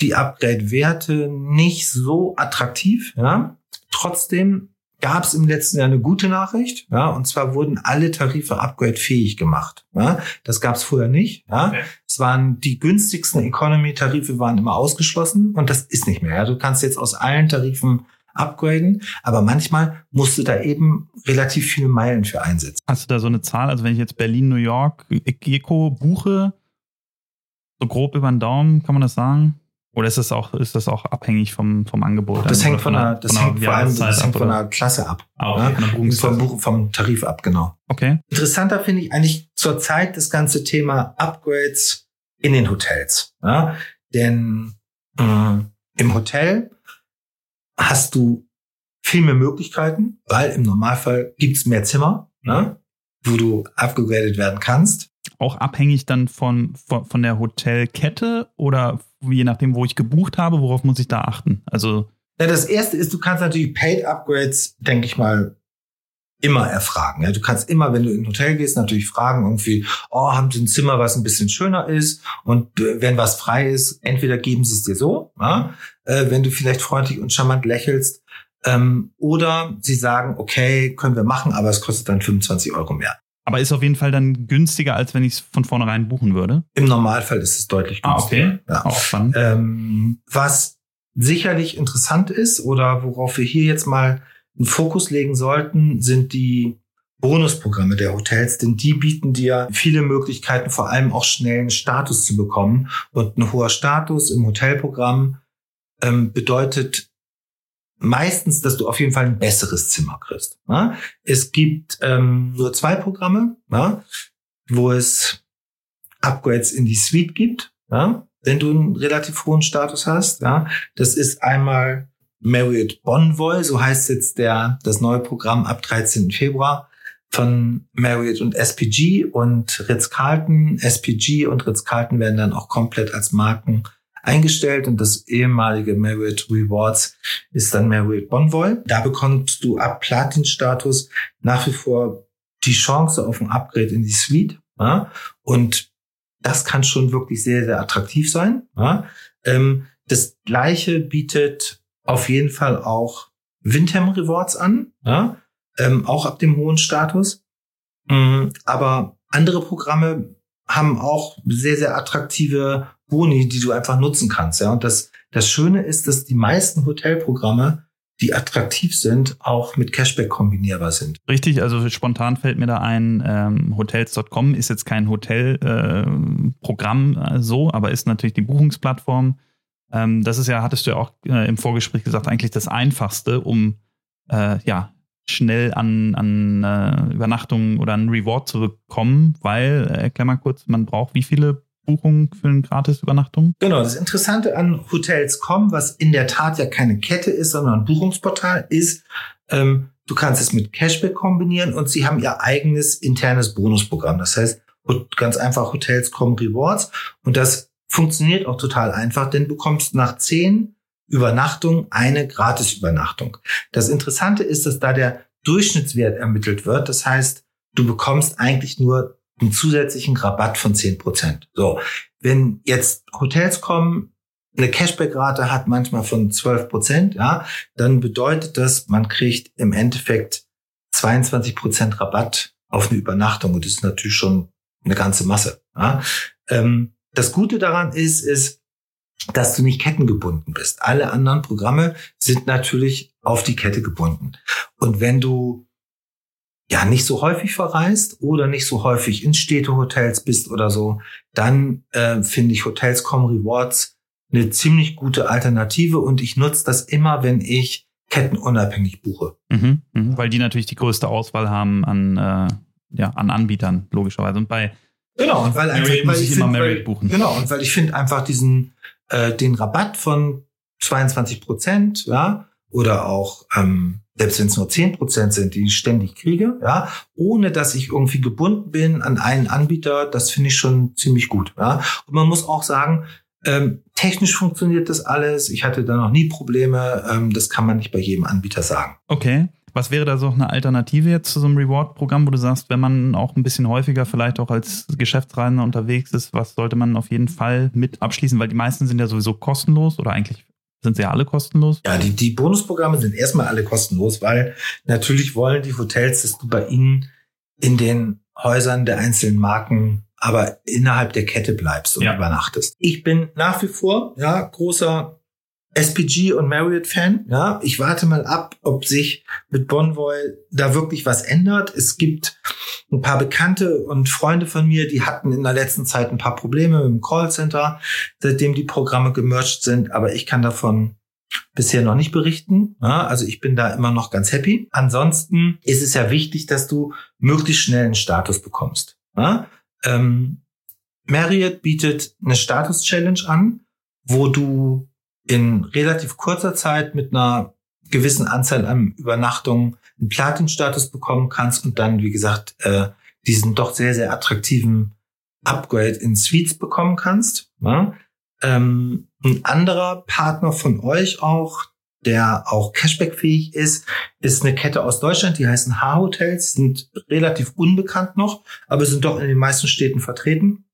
die Upgrade-Werte nicht so attraktiv. Ja. Trotzdem gab es im letzten Jahr eine gute Nachricht. Ja, und zwar wurden alle Tarife upgrade-fähig gemacht. Ja, das gab es vorher nicht. Ja. Okay. Es waren die günstigsten Economy-Tarife waren immer ausgeschlossen und das ist nicht mehr. Ja. Du kannst jetzt aus allen Tarifen upgraden, aber manchmal musst du da eben relativ viele Meilen für einsetzen. hast du da so eine Zahl? Also wenn ich jetzt Berlin, New York, Eco buche, So grob über den Daumen, kann man das sagen? Oder ist das auch, ist das auch abhängig vom, vom Angebot? Das hängt von, das von hängt vor allem das hängt von der Klasse ab. Ah, okay. von vom, Buch, vom Tarif ab, genau. Okay. Interessanter finde ich eigentlich zurzeit das ganze Thema Upgrades in den Hotels. Ja? Denn äh, im Hotel hast du viel mehr Möglichkeiten, weil im Normalfall gibt's mehr Zimmer, ne? wo du upgradet werden kannst. Auch abhängig dann von, von, von der Hotelkette oder je nachdem, wo ich gebucht habe, worauf muss ich da achten? Also. Ja, das erste ist, du kannst natürlich Paid Upgrades, denke ich mal, immer erfragen. Ja, du kannst immer, wenn du in ein Hotel gehst, natürlich fragen irgendwie, oh, haben Sie ein Zimmer, was ein bisschen schöner ist? Und äh, wenn was frei ist, entweder geben Sie es dir so, ja, äh, wenn du vielleicht freundlich und charmant lächelst, ähm, oder sie sagen, okay, können wir machen, aber es kostet dann 25 Euro mehr. Aber ist auf jeden Fall dann günstiger, als wenn ich es von vornherein buchen würde? Im Normalfall ist es deutlich günstiger. Ah, okay. Ja. Auch spannend. Ähm, was sicherlich interessant ist oder worauf wir hier jetzt mal einen Fokus legen sollten, sind die Bonusprogramme der Hotels, denn die bieten dir viele Möglichkeiten, vor allem auch schnellen Status zu bekommen. Und ein hoher Status im Hotelprogramm ähm, bedeutet meistens, dass du auf jeden Fall ein besseres Zimmer kriegst. Ja? Es gibt ähm, nur zwei Programme, ja? wo es Upgrades in die Suite gibt, ja? wenn du einen relativ hohen Status hast. Das ist einmal Marriott Bonvoy, so heißt jetzt der, das neue Programm ab 13. Februar von Marriott und SPG und Ritz-Carlton. SPG und Ritz-Carlton werden dann auch komplett als Marken eingestellt und das ehemalige Marriott Rewards ist dann Marriott Bonvoy. Da bekommst du ab Platin-Status nach wie vor die Chance auf ein Upgrade in die Suite. Ja? Und das kann schon wirklich sehr, sehr attraktiv sein. Ja? Ähm, das gleiche bietet auf jeden Fall auch Windham Rewards an, ja? ähm, auch ab dem hohen Status. Mhm, aber andere Programme haben auch sehr, sehr attraktive Boni, die du einfach nutzen kannst. Ja, und das, das Schöne ist, dass die meisten Hotelprogramme, die attraktiv sind, auch mit Cashback kombinierbar sind. Richtig, also spontan fällt mir da ein, ähm, Hotels.com ist jetzt kein Hotelprogramm äh, äh, so, aber ist natürlich die Buchungsplattform. Ähm, das ist ja, hattest du ja auch äh, im Vorgespräch gesagt, eigentlich das Einfachste, um äh, ja schnell an, an äh, Übernachtungen oder einen Reward zu bekommen, weil, erklär mal kurz, man braucht wie viele Buchungen für eine Gratis-Übernachtung? Genau, das Interessante an Hotels.com, was in der Tat ja keine Kette ist, sondern ein Buchungsportal, ist, ähm, du kannst es mit Cashback kombinieren und sie haben ihr eigenes internes Bonusprogramm. Das heißt, ganz einfach Hotels.com Rewards und das funktioniert auch total einfach, denn du bekommst nach zehn Übernachtung eine Gratis-Übernachtung. Das Interessante ist, dass da der Durchschnittswert ermittelt wird. Das heißt, du bekommst eigentlich nur einen zusätzlichen Rabatt von zehn Prozent. So, wenn jetzt Hotels kommen, eine Cashback-Rate hat manchmal von 12 Prozent, ja, dann bedeutet das, man kriegt im Endeffekt 22 Prozent Rabatt auf eine Übernachtung und das ist natürlich schon eine ganze Masse. Ja. Ähm, das Gute daran ist, ist, dass du nicht kettengebunden bist. Alle anderen Programme sind natürlich auf die Kette gebunden. Und wenn du ja nicht so häufig verreist oder nicht so häufig in Städtehotels bist oder so, dann äh, finde ich Hotels.com Rewards eine ziemlich gute Alternative und ich nutze das immer, wenn ich kettenunabhängig buche. Mhm, mh, weil die natürlich die größte Auswahl haben an, äh, ja, an Anbietern, logischerweise. Und bei Genau, und weil, einfach, muss ich, ich immer Merit buchen. Genau, und weil ich finde einfach diesen äh, den Rabatt von 22 Prozent, ja, oder auch ähm, selbst wenn es nur 10 Prozent sind, die ich ständig kriege, ja, ohne dass ich irgendwie gebunden bin an einen Anbieter, das finde ich schon ziemlich gut. Ja. Und man muss auch sagen, ähm, technisch funktioniert das alles. Ich hatte da noch nie Probleme. Ähm, das kann man nicht bei jedem Anbieter sagen. Okay. Was wäre da so eine Alternative jetzt zu so einem Reward-Programm, wo du sagst, wenn man auch ein bisschen häufiger vielleicht auch als Geschäftsreisender unterwegs ist, was sollte man auf jeden Fall mit abschließen? Weil die meisten sind ja sowieso kostenlos oder eigentlich sind sie ja alle kostenlos? Ja, die, die Bonusprogramme sind erstmal alle kostenlos, weil natürlich wollen die Hotels, dass du bei ihnen in den Häusern der einzelnen Marken aber innerhalb der Kette bleibst und ja. übernachtest. Ich bin nach wie vor ja großer SPG und Marriott-Fan. Ja, ich warte mal ab, ob sich mit Bonvoy da wirklich was ändert. Es gibt ein paar Bekannte und Freunde von mir, die hatten in der letzten Zeit ein paar Probleme mit dem Callcenter, seitdem die Programme gemerged sind. Aber ich kann davon bisher noch nicht berichten. Also ich bin da immer noch ganz happy. Ansonsten ist es ja wichtig, dass du möglichst schnell einen Status bekommst. Ähm, Marriott bietet eine Status-Challenge an, wo du in relativ kurzer Zeit mit einer gewissen Anzahl an Übernachtungen einen Platin-Status bekommen kannst und dann, wie gesagt, äh, diesen doch sehr, sehr attraktiven Upgrade in Suites bekommen kannst. Ja? Ähm, ein anderer Partner von euch auch, der auch Cashback-fähig ist, ist eine Kette aus Deutschland, die heißen H-Hotels, sind relativ unbekannt noch, aber sind doch in den meisten Städten vertreten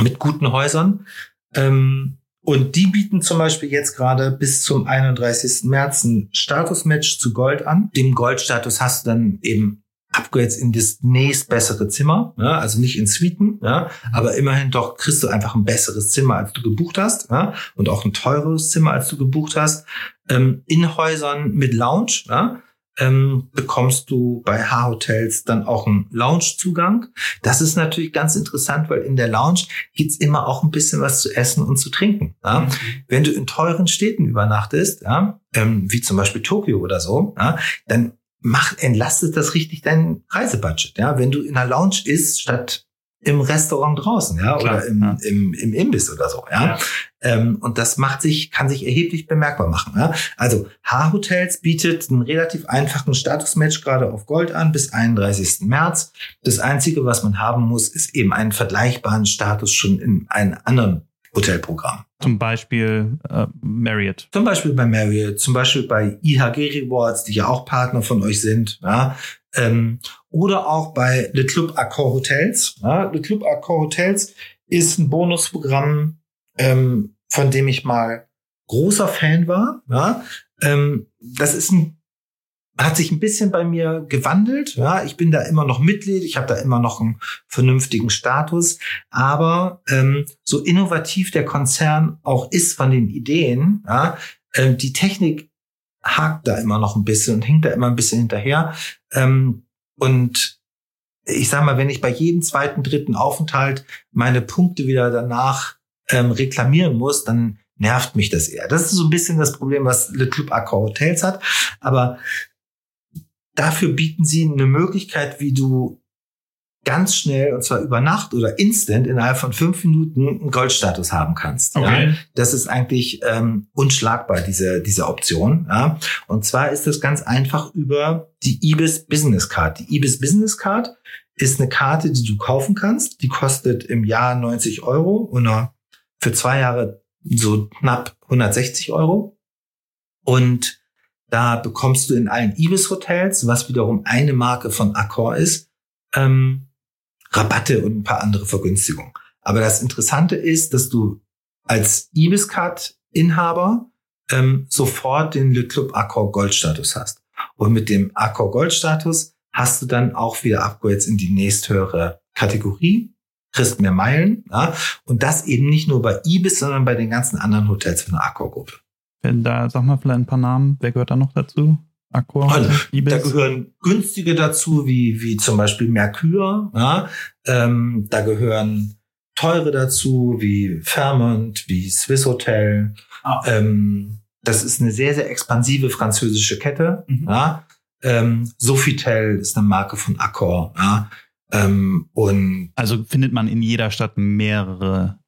mit guten Häusern. Ähm, und die bieten zum Beispiel jetzt gerade bis zum 31. März ein Statusmatch zu Gold an. Dem Goldstatus hast du dann eben Upgrades in das nächstbessere Zimmer, ja, also nicht in Suiten, ja, aber immerhin doch kriegst du einfach ein besseres Zimmer, als du gebucht hast, ja, und auch ein teures Zimmer, als du gebucht hast. Ähm, in Häusern mit Lounge, ja, ähm, bekommst du bei H-Hotels dann auch einen Lounge-Zugang. Das ist natürlich ganz interessant, weil in der Lounge gibt's immer auch ein bisschen was zu essen und zu trinken. Ja? Mhm. Wenn du in teuren Städten übernachtest, ja, ähm, wie zum Beispiel Tokio oder so, ja, dann macht, entlastet das richtig dein Reisebudget. Ja? Wenn du in einer Lounge isst, statt im Restaurant draußen, ja, Klar, oder im, ja. Im, im Imbiss oder so, ja. ja. Ähm, und das macht sich, kann sich erheblich bemerkbar machen. Ja? Also H-Hotels bietet einen relativ einfachen Statusmatch gerade auf Gold an bis 31. März. Das Einzige, was man haben muss, ist eben einen vergleichbaren Status schon in einem anderen Hotelprogramm. Zum Beispiel äh, Marriott. Zum Beispiel bei Marriott, zum Beispiel bei IHG Rewards, die ja auch Partner von euch sind. Ja? Ähm, oder auch bei Le Club Accor Hotels. Ja? Le Club Accor Hotels ist ein Bonusprogramm, ähm, von dem ich mal großer Fan war. Ja? Ähm, das ist ein hat sich ein bisschen bei mir gewandelt. Ja, ich bin da immer noch Mitglied, ich habe da immer noch einen vernünftigen Status. Aber ähm, so innovativ der Konzern auch ist von den Ideen, ja, äh, die Technik hakt da immer noch ein bisschen und hinkt da immer ein bisschen hinterher. Ähm, und ich sag mal, wenn ich bei jedem zweiten, dritten Aufenthalt meine Punkte wieder danach ähm, reklamieren muss, dann nervt mich das eher. Das ist so ein bisschen das Problem, was Le Club Accor Hotels hat. Aber dafür bieten sie eine Möglichkeit, wie du ganz schnell, und zwar über Nacht oder instant, innerhalb von fünf Minuten einen Goldstatus haben kannst. Okay. Ja? Das ist eigentlich ähm, unschlagbar, diese, diese Option. Ja? Und zwar ist das ganz einfach über die Ibis Business Card. Die Ibis Business Card ist eine Karte, die du kaufen kannst. Die kostet im Jahr 90 Euro oder für zwei Jahre so knapp 160 Euro. Und da bekommst du in allen Ibis-Hotels, was wiederum eine Marke von Accor ist, ähm, Rabatte und ein paar andere Vergünstigungen. Aber das Interessante ist, dass du als Ibis-Card-Inhaber ähm, sofort den Le Club Accor Gold-Status hast. Und mit dem Accor Gold-Status hast du dann auch wieder Upgrades in die nächsthöhere Kategorie, kriegst mehr Meilen. Ja? Und das eben nicht nur bei Ibis, sondern bei den ganzen anderen Hotels von der Accor-Gruppe. Da sag mal vielleicht ein paar Namen. Wer gehört da noch dazu? Accor, also, da gehören günstige dazu, wie, wie zum Beispiel Mercure. Ja? Ähm, da gehören teure dazu, wie Fairmont, wie Swiss Hotel. Ah. Ähm, das ist eine sehr, sehr expansive französische Kette. Mhm. Ja? Ähm, Sofitel ist eine Marke von Accor. Ja? Ähm, und also findet man in jeder Stadt mehrere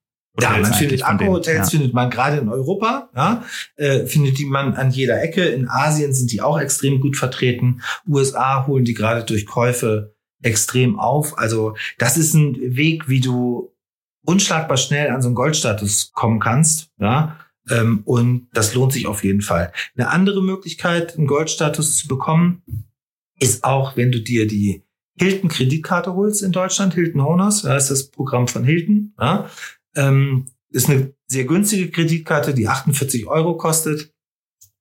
ja, man findet Akku-Hotels, ja. findet man gerade in Europa, ja, äh, findet die man an jeder Ecke. In Asien sind die auch extrem gut vertreten. USA holen die gerade durch Käufe extrem auf. Also das ist ein Weg, wie du unschlagbar schnell an so einen Goldstatus kommen kannst, ja. Ähm, und das lohnt sich auf jeden Fall. Eine andere Möglichkeit, einen Goldstatus zu bekommen, ist auch, wenn du dir die Hilton Kreditkarte holst in Deutschland, Hilton Honors, da ist das Programm von Hilton, ja, ähm, ist eine sehr günstige Kreditkarte, die 48 Euro kostet.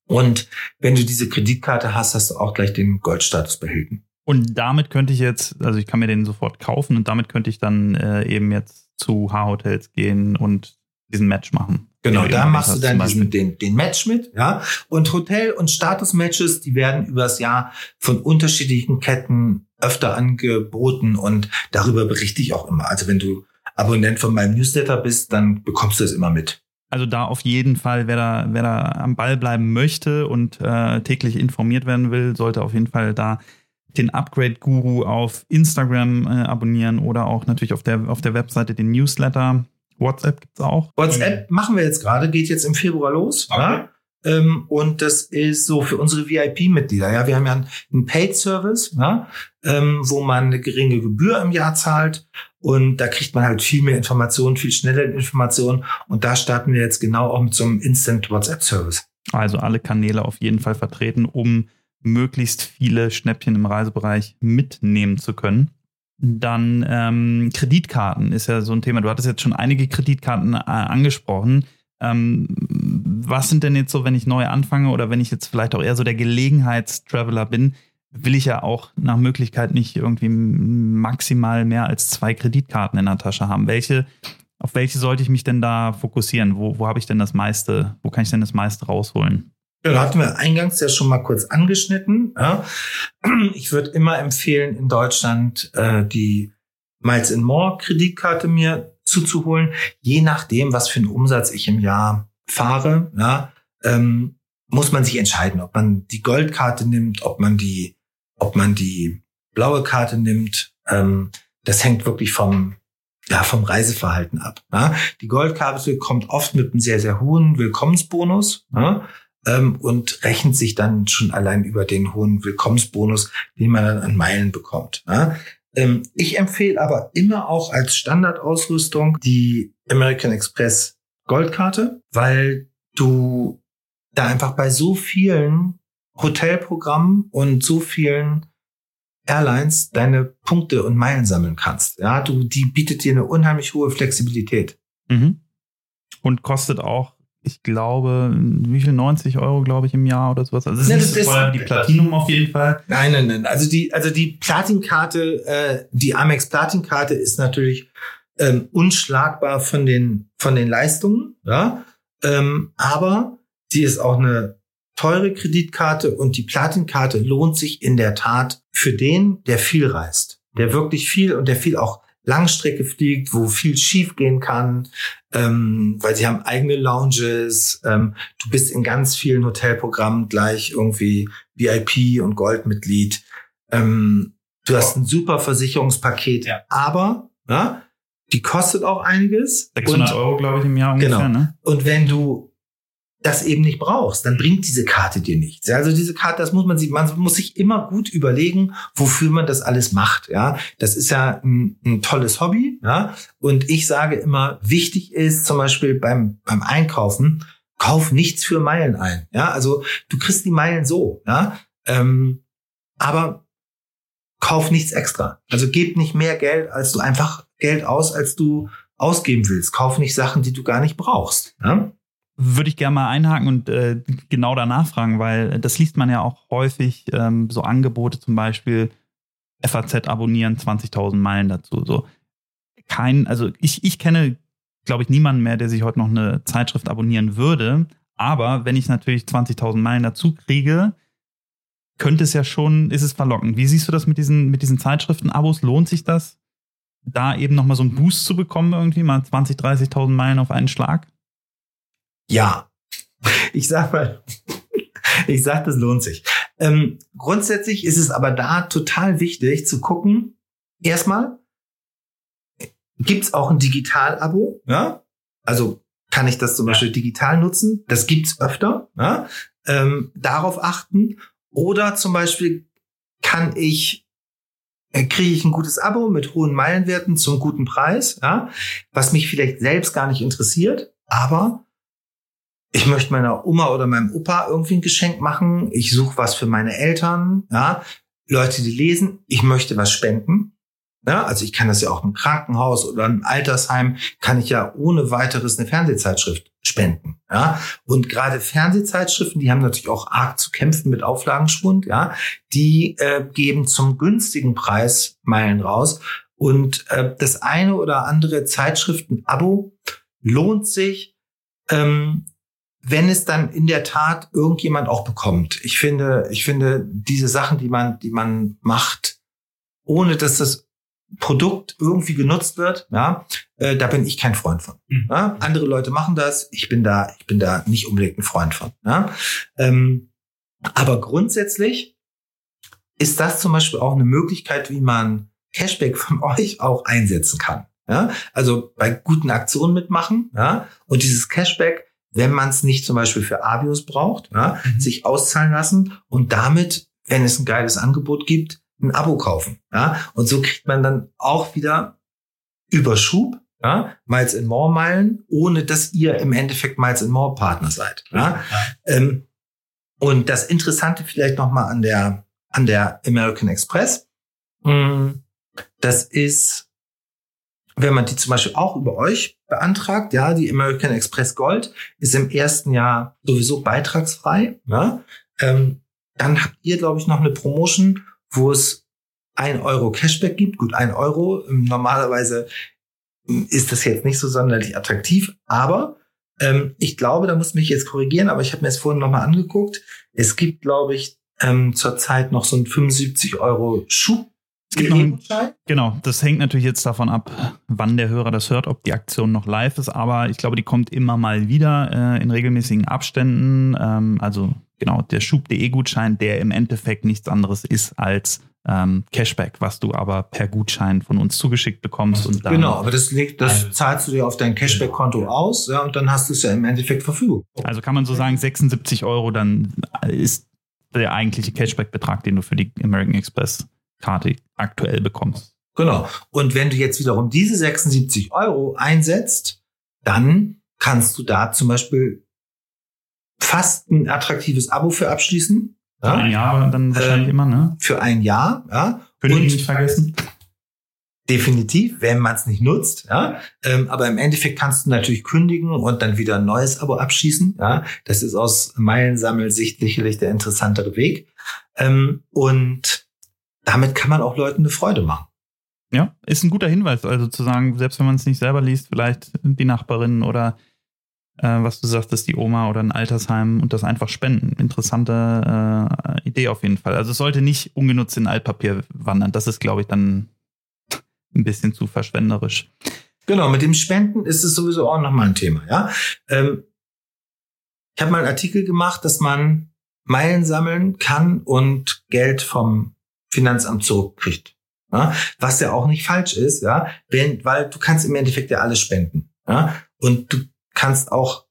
Und wenn du diese Kreditkarte hast, hast du auch gleich den Goldstatus behälten. Und damit könnte ich jetzt, also ich kann mir den sofort kaufen und damit könnte ich dann äh, eben jetzt zu H-Hotels gehen und diesen Match machen. Genau, da machst du dann diesen, den, den Match mit, ja. Und Hotel- und Status-Matches, die werden übers Jahr von unterschiedlichen Ketten öfter angeboten und darüber berichte ich auch immer. Also wenn du Abonnent von meinem Newsletter bist, dann bekommst du es immer mit. Also da auf jeden Fall, wer da, wer da am Ball bleiben möchte und äh, täglich informiert werden will, sollte auf jeden Fall da den Upgrade Guru auf Instagram äh, abonnieren oder auch natürlich auf der auf der Webseite den Newsletter. WhatsApp gibt's auch. WhatsApp machen wir jetzt gerade, geht jetzt im Februar los. Okay. Ja? Ähm, und das ist so für unsere VIP-Mitglieder. Ja, wir haben ja einen Paid-Service, ja, ähm, wo man eine geringe Gebühr im Jahr zahlt. Und da kriegt man halt viel mehr Informationen, viel schneller Informationen. Und da starten wir jetzt genau auch mit so einem Instant WhatsApp-Service. Also alle Kanäle auf jeden Fall vertreten, um möglichst viele Schnäppchen im Reisebereich mitnehmen zu können. Dann ähm, Kreditkarten ist ja so ein Thema. Du hattest jetzt schon einige Kreditkarten äh, angesprochen. Ähm, was sind denn jetzt so, wenn ich neu anfange oder wenn ich jetzt vielleicht auch eher so der Gelegenheitstraveler bin, will ich ja auch nach Möglichkeit nicht irgendwie maximal mehr als zwei Kreditkarten in der Tasche haben. Welche, auf welche sollte ich mich denn da fokussieren? Wo, wo habe ich denn das meiste, wo kann ich denn das meiste rausholen? Ja, da hatten wir eingangs ja schon mal kurz angeschnitten. Ja. Ich würde immer empfehlen, in Deutschland äh, die Miles More Kreditkarte mir zuzuholen, je nachdem, was für einen Umsatz ich im Jahr fahre. Ja, ähm, muss man sich entscheiden, ob man die Goldkarte nimmt, ob man die, ob man die blaue Karte nimmt. Ähm, das hängt wirklich vom ja, vom Reiseverhalten ab. Ja. Die Goldkarte kommt oft mit einem sehr, sehr hohen Willkommensbonus. Ja ähm, und rechnet sich dann schon allein über den hohen Willkommensbonus, den man dann an Meilen bekommt. Ja? Ähm, ich empfehle aber immer auch als Standardausrüstung die American Express Goldkarte, weil du da einfach bei so vielen Hotelprogrammen und so vielen Airlines deine Punkte und Meilen sammeln kannst. Ja, du, die bietet dir eine unheimlich hohe Flexibilität. Mhm. Und kostet auch ich glaube, wie viel? 90 Euro, glaube ich, im Jahr oder sowas. Also das, ist nicht so teuer die Platinum auf jeden Fall. Nein, nein, nein. Also die, also die Platinkarte, äh, die Amex Platinkarte ist natürlich ähm, unschlagbar von den, von den Leistungen, ja. Ähm, aber sie ist auch eine teure Kreditkarte und die Platinkarte lohnt sich in der Tat für den, der viel reist, der wirklich viel und der viel auch Langstrecke fliegt, wo viel schief gehen kann, ähm, weil sie haben eigene Lounges. Ähm, du bist in ganz vielen Hotelprogrammen gleich irgendwie VIP und Goldmitglied. Ähm, du hast ein super Versicherungspaket, ja. aber ja, die kostet auch einiges. 600 und, Euro, glaube ich, im Jahr ungefähr. Genau. Ne? Und wenn du das eben nicht brauchst, dann bringt diese Karte dir nichts. Also diese Karte, das muss man sich, man muss sich immer gut überlegen, wofür man das alles macht. Ja, das ist ja ein, ein tolles Hobby. Ja, und ich sage immer, wichtig ist zum Beispiel beim beim Einkaufen, kauf nichts für Meilen ein. Ja, also du kriegst die Meilen so. Ja, ähm, aber kauf nichts extra. Also gib nicht mehr Geld, als du einfach Geld aus, als du ausgeben willst. Kauf nicht Sachen, die du gar nicht brauchst. Ja? Würde ich gerne mal einhaken und äh, genau danach fragen, weil das liest man ja auch häufig, ähm, so Angebote zum Beispiel, FAZ abonnieren, 20.000 Meilen dazu. So kein, also ich, ich kenne, glaube ich, niemanden mehr, der sich heute noch eine Zeitschrift abonnieren würde. Aber wenn ich natürlich 20.000 Meilen dazu kriege, könnte es ja schon, ist es verlockend. Wie siehst du das mit diesen, mit diesen Zeitschriften-Abos? Lohnt sich das, da eben nochmal so einen Boost zu bekommen, irgendwie mal 20.000, 30.000 Meilen auf einen Schlag? Ja. Ich sag mal, ich sag, das lohnt sich. Ähm, grundsätzlich ist es aber da total wichtig zu gucken, erstmal, gibt's auch ein Digital-Abo? Ja? Also kann ich das zum Beispiel digital nutzen? Das gibt's öfter. Ja? Ähm, darauf achten. Oder zum Beispiel kann ich äh, kriege ich ein gutes Abo mit hohen Meilenwerten zum guten Preis, ja, was mich vielleicht selbst gar nicht interessiert, aber ich möchte meiner Oma oder meinem Opa irgendwie ein Geschenk machen. Ich suche was für meine Eltern, ja. Leute, die lesen, ich möchte was spenden. Ja, also ich kann das ja auch im Krankenhaus oder im Altersheim, kann ich ja ohne weiteres eine Fernsehzeitschrift spenden. Ja, und gerade Fernsehzeitschriften, die haben natürlich auch arg zu kämpfen mit Auflagenschwund. Ja, die äh, geben zum günstigen Preis Meilen raus und äh, das eine oder andere Zeitschriften-Abo lohnt sich, ähm, wenn es dann in der Tat irgendjemand auch bekommt. Ich finde, ich finde diese Sachen, die man, die man macht, ohne dass das Produkt irgendwie genutzt wird, ja, äh, da bin ich kein Freund von. Mhm. Ja? Andere Leute machen das, ich bin da, ich bin da nicht unbedingt ein Freund von. Ja? Ähm, aber grundsätzlich ist das zum Beispiel auch eine Möglichkeit, wie man Cashback von <laughs> euch auch einsetzen kann. Ja? Also bei guten Aktionen mitmachen, ja, und dieses Cashback, wenn man es nicht zum Beispiel für Avios braucht, ja, mhm. sich auszahlen lassen und damit, wenn es ein geiles Angebot gibt, ein Abo kaufen. Ja? Und so kriegt man dann auch wieder Überschub, ja? Miles in More Meilen, ohne dass ihr im Endeffekt Miles in More Partner seid. Ja? Ähm, und das Interessante vielleicht nochmal an der, an der American Express, mh, hm, das ist, wenn man die zum Beispiel auch über euch beantragt, ja, die American Express Gold ist im ersten Jahr sowieso beitragsfrei. Ja? Ähm, dann habt ihr, glaube ich, noch eine Promotion, wo es ein Euro Cashback gibt. Gut, ein Euro. Normalerweise ist das jetzt nicht so sonderlich attraktiv, aber ähm, ich glaube, da muss mich jetzt korrigieren, aber ich habe mir es vorhin nochmal angeguckt. Es gibt, glaube ich, ähm, zurzeit noch so ein 75 Euro Schub. Es gibt noch einen, genau, das hängt natürlich jetzt davon ab, wann der Hörer das hört, ob die Aktion noch live ist, aber ich glaube, die kommt immer mal wieder äh, in regelmäßigen Abständen. Ähm, also genau, der Schub.de-Gutschein, der im Endeffekt nichts anderes ist als ähm, Cashback, was du aber per Gutschein von uns zugeschickt bekommst. Und dann genau, aber das, legt, das zahlst du dir auf dein Cashback-Konto aus ja, und dann hast du es ja im Endeffekt Verfügung. Also kann man so sagen, 76 Euro dann ist der eigentliche Cashback-Betrag, den du für die American Express-Karte aktuell bekommst. Genau. Und wenn du jetzt wiederum diese 76 Euro einsetzt, dann kannst du da zum Beispiel fast ein attraktives Abo für abschließen. Ja? Für ein Jahr dann wahrscheinlich ähm, immer, ne? Für ein Jahr, ja. Kündigen nicht vergessen. Definitiv, wenn man es nicht nutzt, ja. Ähm, aber im Endeffekt kannst du natürlich kündigen und dann wieder ein neues Abo abschließen. Ja, das ist aus Meilensammelsicht sicherlich der interessantere Weg. Ähm, und damit kann man auch Leuten eine Freude machen. Ja, ist ein guter Hinweis, also zu sagen, selbst wenn man es nicht selber liest, vielleicht die Nachbarin oder äh, was du sagtest, die Oma oder ein Altersheim und das einfach spenden. Interessante äh, Idee auf jeden Fall. Also es sollte nicht ungenutzt in Altpapier wandern. Das ist, glaube ich, dann ein bisschen zu verschwenderisch. Genau, mit dem Spenden ist es sowieso auch nochmal ein Thema. Ja, ähm, ich habe mal einen Artikel gemacht, dass man Meilen sammeln kann und Geld vom Finanzamt zurückkriegt. Ja? Was ja auch nicht falsch ist, ja, wenn, weil du kannst im Endeffekt ja alles spenden. Ja? Und du kannst auch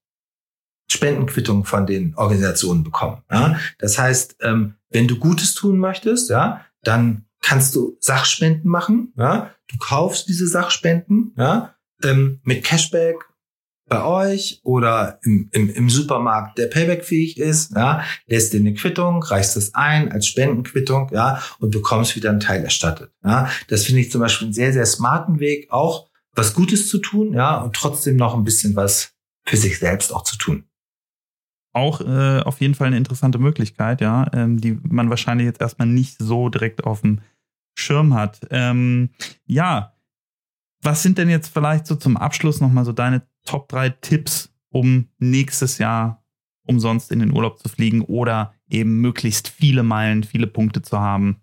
Spendenquittungen von den Organisationen bekommen. Ja? Das heißt, ähm, wenn du Gutes tun möchtest, ja, dann kannst du Sachspenden machen. Ja? Du kaufst diese Sachspenden ja, ähm, mit Cashback bei euch oder im, im, im Supermarkt, der Payback-fähig ist, ja, lässt dir eine Quittung, reichst es ein als Spendenquittung, ja, und bekommst wieder einen Teil erstattet. Ja. Das finde ich zum Beispiel einen sehr, sehr smarten Weg, auch was Gutes zu tun, ja, und trotzdem noch ein bisschen was für sich selbst auch zu tun. Auch äh, auf jeden Fall eine interessante Möglichkeit, ja, ähm, die man wahrscheinlich jetzt erstmal nicht so direkt auf dem Schirm hat. Ähm, ja, was sind denn jetzt vielleicht so zum Abschluss nochmal so deine Top 3 Tipps, um nächstes Jahr umsonst in den Urlaub zu fliegen oder eben möglichst viele Meilen, viele Punkte zu haben?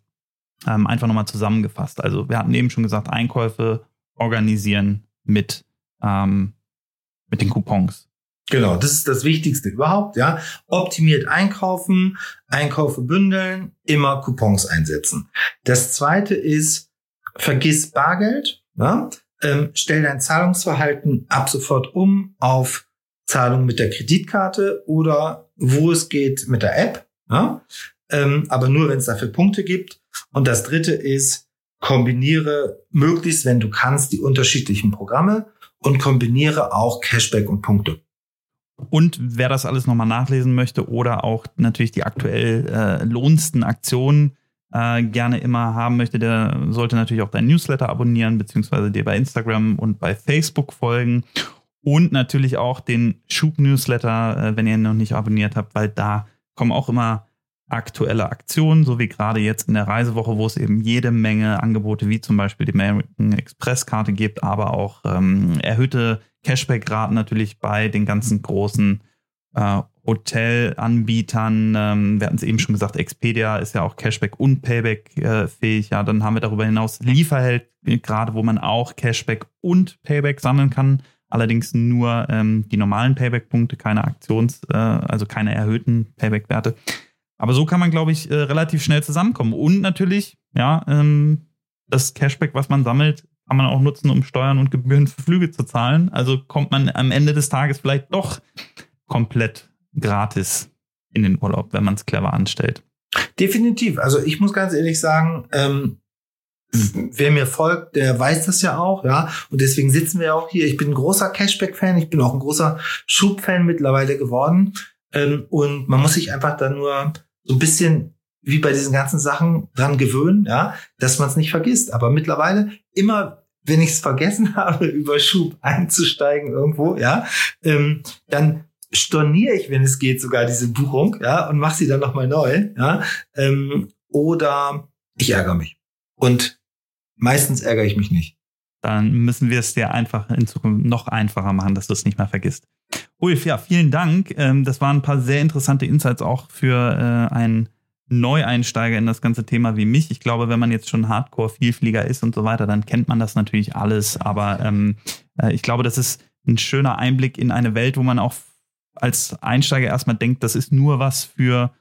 Ähm, einfach nochmal zusammengefasst. Also wir hatten eben schon gesagt, Einkäufe organisieren mit ähm, mit den Coupons. Genau, das ist das Wichtigste überhaupt, ja. Optimiert einkaufen, Einkäufe bündeln, immer Coupons einsetzen. Das zweite ist, vergiss Bargeld, ja? Ähm, stell dein Zahlungsverhalten ab sofort um auf Zahlung mit der Kreditkarte oder wo es geht mit der App, ja? ähm, aber nur wenn es dafür Punkte gibt. Und das dritte ist, kombiniere möglichst, wenn du kannst, die unterschiedlichen Programme und kombiniere auch Cashback und Punkte. Und wer das alles nochmal nachlesen möchte oder auch natürlich die aktuell äh, lohnendsten Aktionen äh, gerne immer haben möchte, der sollte natürlich auch dein Newsletter abonnieren, beziehungsweise dir bei Instagram und bei Facebook folgen. Und natürlich auch den Schub-Newsletter, äh, wenn ihr ihn noch nicht abonniert habt, weil da kommen auch immer aktuelle Aktionen, so wie gerade jetzt in der Reisewoche, wo es eben jede Menge Angebote wie zum Beispiel die American Express Karte gibt, aber auch ähm, erhöhte Cashback-Raten natürlich bei den ganzen großen äh, Hotelanbietern. Ähm, wir hatten es eben schon gesagt, Expedia ist ja auch Cashback und Payback äh, fähig. Ja, dann haben wir darüber hinaus Lieferheld, gerade wo man auch Cashback und Payback sammeln kann. Allerdings nur ähm, die normalen Payback-Punkte, keine Aktions-, äh, also keine erhöhten Payback-Werte. Aber so kann man, glaube ich, äh, relativ schnell zusammenkommen. Und natürlich, ja, ähm, das Cashback, was man sammelt, kann man auch nutzen, um Steuern und Gebühren für Flüge zu zahlen. Also kommt man am Ende des Tages vielleicht doch komplett gratis in den Urlaub, wenn man es clever anstellt. Definitiv. Also ich muss ganz ehrlich sagen, ähm, wer mir folgt, der weiß das ja auch, ja. Und deswegen sitzen wir auch hier. Ich bin ein großer Cashback-Fan. Ich bin auch ein großer Schub-Fan mittlerweile geworden. Ähm, und man muss sich einfach da nur so ein bisschen wie bei diesen ganzen Sachen dran gewöhnen, ja, dass man es nicht vergisst. Aber mittlerweile immer wenn ich es vergessen <laughs> habe, über Schub einzusteigen irgendwo, ja, ähm, dann storniere ich, wenn es geht, sogar diese Buchung, ja, und mache sie dann nochmal neu, ja, ähm, oder ich ärgere mich. Und meistens ärgere ich mich nicht. Dann müssen wir es dir einfach in Zukunft noch einfacher machen, dass du es nicht mehr vergisst. Ulf, ja, vielen Dank. Ähm, das waren ein paar sehr interessante Insights auch für äh, einen Neueinsteiger in das ganze Thema wie mich. Ich glaube, wenn man jetzt schon Hardcore-Vielflieger ist und so weiter, dann kennt man das natürlich alles. Aber ähm, äh, ich glaube, das ist ein schöner Einblick in eine Welt, wo man auch als Einsteiger erstmal denkt, das ist nur was für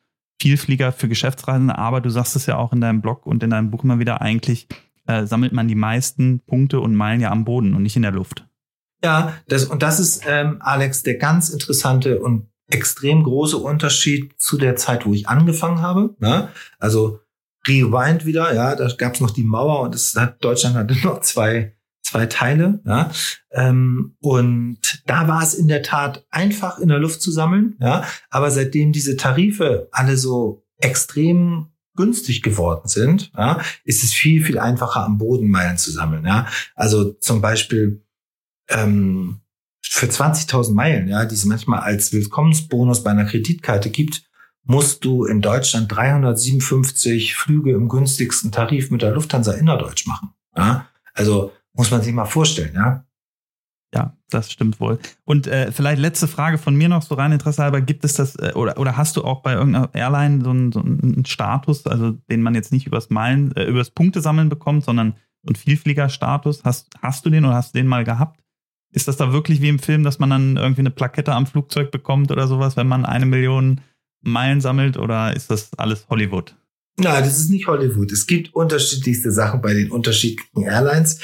Vielflieger, für Geschäftsreisende. Aber du sagst es ja auch in deinem Blog und in deinem Buch immer wieder, eigentlich äh, sammelt man die meisten Punkte und Meilen ja am Boden und nicht in der Luft. Ja, das, und das ist, ähm, Alex, der ganz interessante und extrem große Unterschied zu der Zeit, wo ich angefangen habe. Ne? Also Rewind wieder, ja, da gab es noch die Mauer und es hat, Deutschland hatte noch zwei, zwei Teile. Ja? Ähm, und da war es in der Tat einfach in der Luft zu sammeln. Ja? Aber seitdem diese Tarife alle so extrem günstig geworden sind, ja, ist es viel, viel einfacher am Boden Meilen zu sammeln. Ja? Also zum Beispiel ähm, für 20.000 Meilen, ja, die es manchmal als Willkommensbonus bei einer Kreditkarte gibt, musst du in Deutschland 357 Flüge im günstigsten Tarif mit der Lufthansa innerdeutsch machen. Ja? Also muss man sich mal vorstellen, ja. Ja, das stimmt wohl. Und äh, vielleicht letzte Frage von mir noch, so rein Interesse halber, gibt es das, äh, oder, oder hast du auch bei irgendeiner Airline so einen, so einen Status, also den man jetzt nicht übers Meilen, äh, übers Punktesammeln bekommt, sondern so einen Vielfliegerstatus? Hast, hast du den oder hast du den mal gehabt? Ist das da wirklich wie im Film, dass man dann irgendwie eine Plakette am Flugzeug bekommt oder sowas, wenn man eine Million Meilen sammelt oder ist das alles Hollywood? Nein, das ist nicht Hollywood. Es gibt unterschiedlichste Sachen bei den unterschiedlichen Airlines.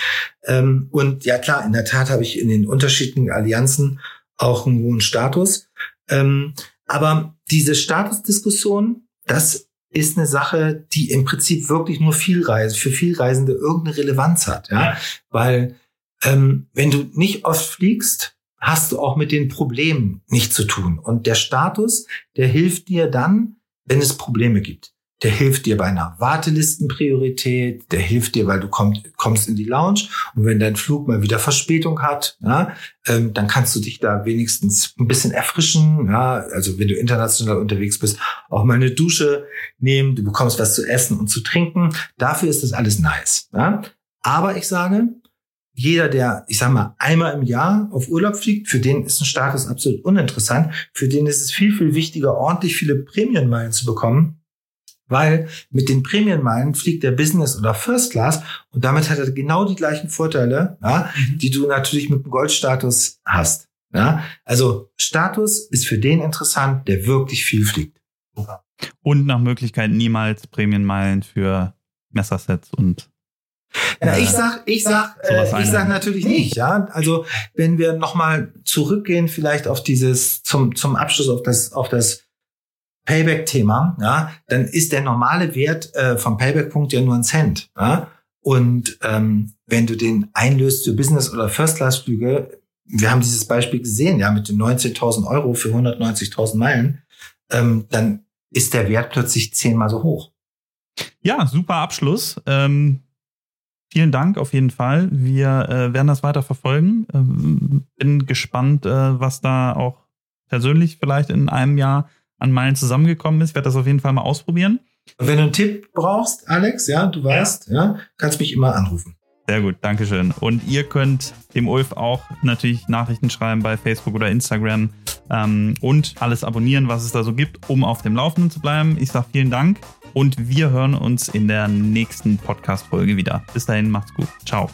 Ähm, und ja klar, in der Tat habe ich in den unterschiedlichen Allianzen auch einen hohen Status. Ähm, aber diese Statusdiskussion, das ist eine Sache, die im Prinzip wirklich nur viel Reise, für Vielreisende irgendeine Relevanz hat. Ja? Weil ähm, wenn du nicht oft fliegst, hast du auch mit den Problemen nicht zu tun. Und der Status, der hilft dir dann, wenn es Probleme gibt. Der hilft dir bei einer Wartelistenpriorität, der hilft dir, weil du komm, kommst in die Lounge und wenn dein Flug mal wieder Verspätung hat, ja, ähm, dann kannst du dich da wenigstens ein bisschen erfrischen. Ja, also wenn du international unterwegs bist, auch mal eine Dusche nehmen, du bekommst was zu essen und zu trinken. Dafür ist das alles nice. Ja. Aber ich sage, jeder, der, ich sag mal, einmal im Jahr auf Urlaub fliegt, für den ist ein Status absolut uninteressant. Für den ist es viel, viel wichtiger, ordentlich viele Prämienmeilen zu bekommen, weil mit den Prämienmeilen fliegt der Business oder First Class und damit hat er genau die gleichen Vorteile, ja, mhm. die du natürlich mit dem Goldstatus hast. Ja, also Status ist für den interessant, der wirklich viel fliegt. Und nach Möglichkeit niemals Prämienmeilen für Messersets und ja, ich sag, ich sag, äh, ich sag natürlich nicht, ja. Also wenn wir nochmal zurückgehen, vielleicht auf dieses zum zum Abschluss auf das auf das Payback-Thema, ja, dann ist der normale Wert äh, vom Payback-Punkt ja nur ein Cent, ja. Und ähm, wenn du den einlöst für Business- oder First-Class-Flüge, wir haben dieses Beispiel gesehen, ja, mit den 19.000 Euro für 190.000 Meilen, ähm, dann ist der Wert plötzlich zehnmal so hoch. Ja, super Abschluss. Ähm Vielen Dank auf jeden Fall. Wir äh, werden das weiter verfolgen. Ähm, bin gespannt, äh, was da auch persönlich vielleicht in einem Jahr an Meilen zusammengekommen ist. Ich werde das auf jeden Fall mal ausprobieren. Und wenn du einen Tipp brauchst, Alex, ja, du weißt, ja, ja kannst mich immer anrufen. Sehr gut, Dankeschön. Und ihr könnt dem Ulf auch natürlich Nachrichten schreiben bei Facebook oder Instagram ähm, und alles abonnieren, was es da so gibt, um auf dem Laufenden zu bleiben. Ich sage vielen Dank und wir hören uns in der nächsten Podcast-Folge wieder. Bis dahin, macht's gut. Ciao.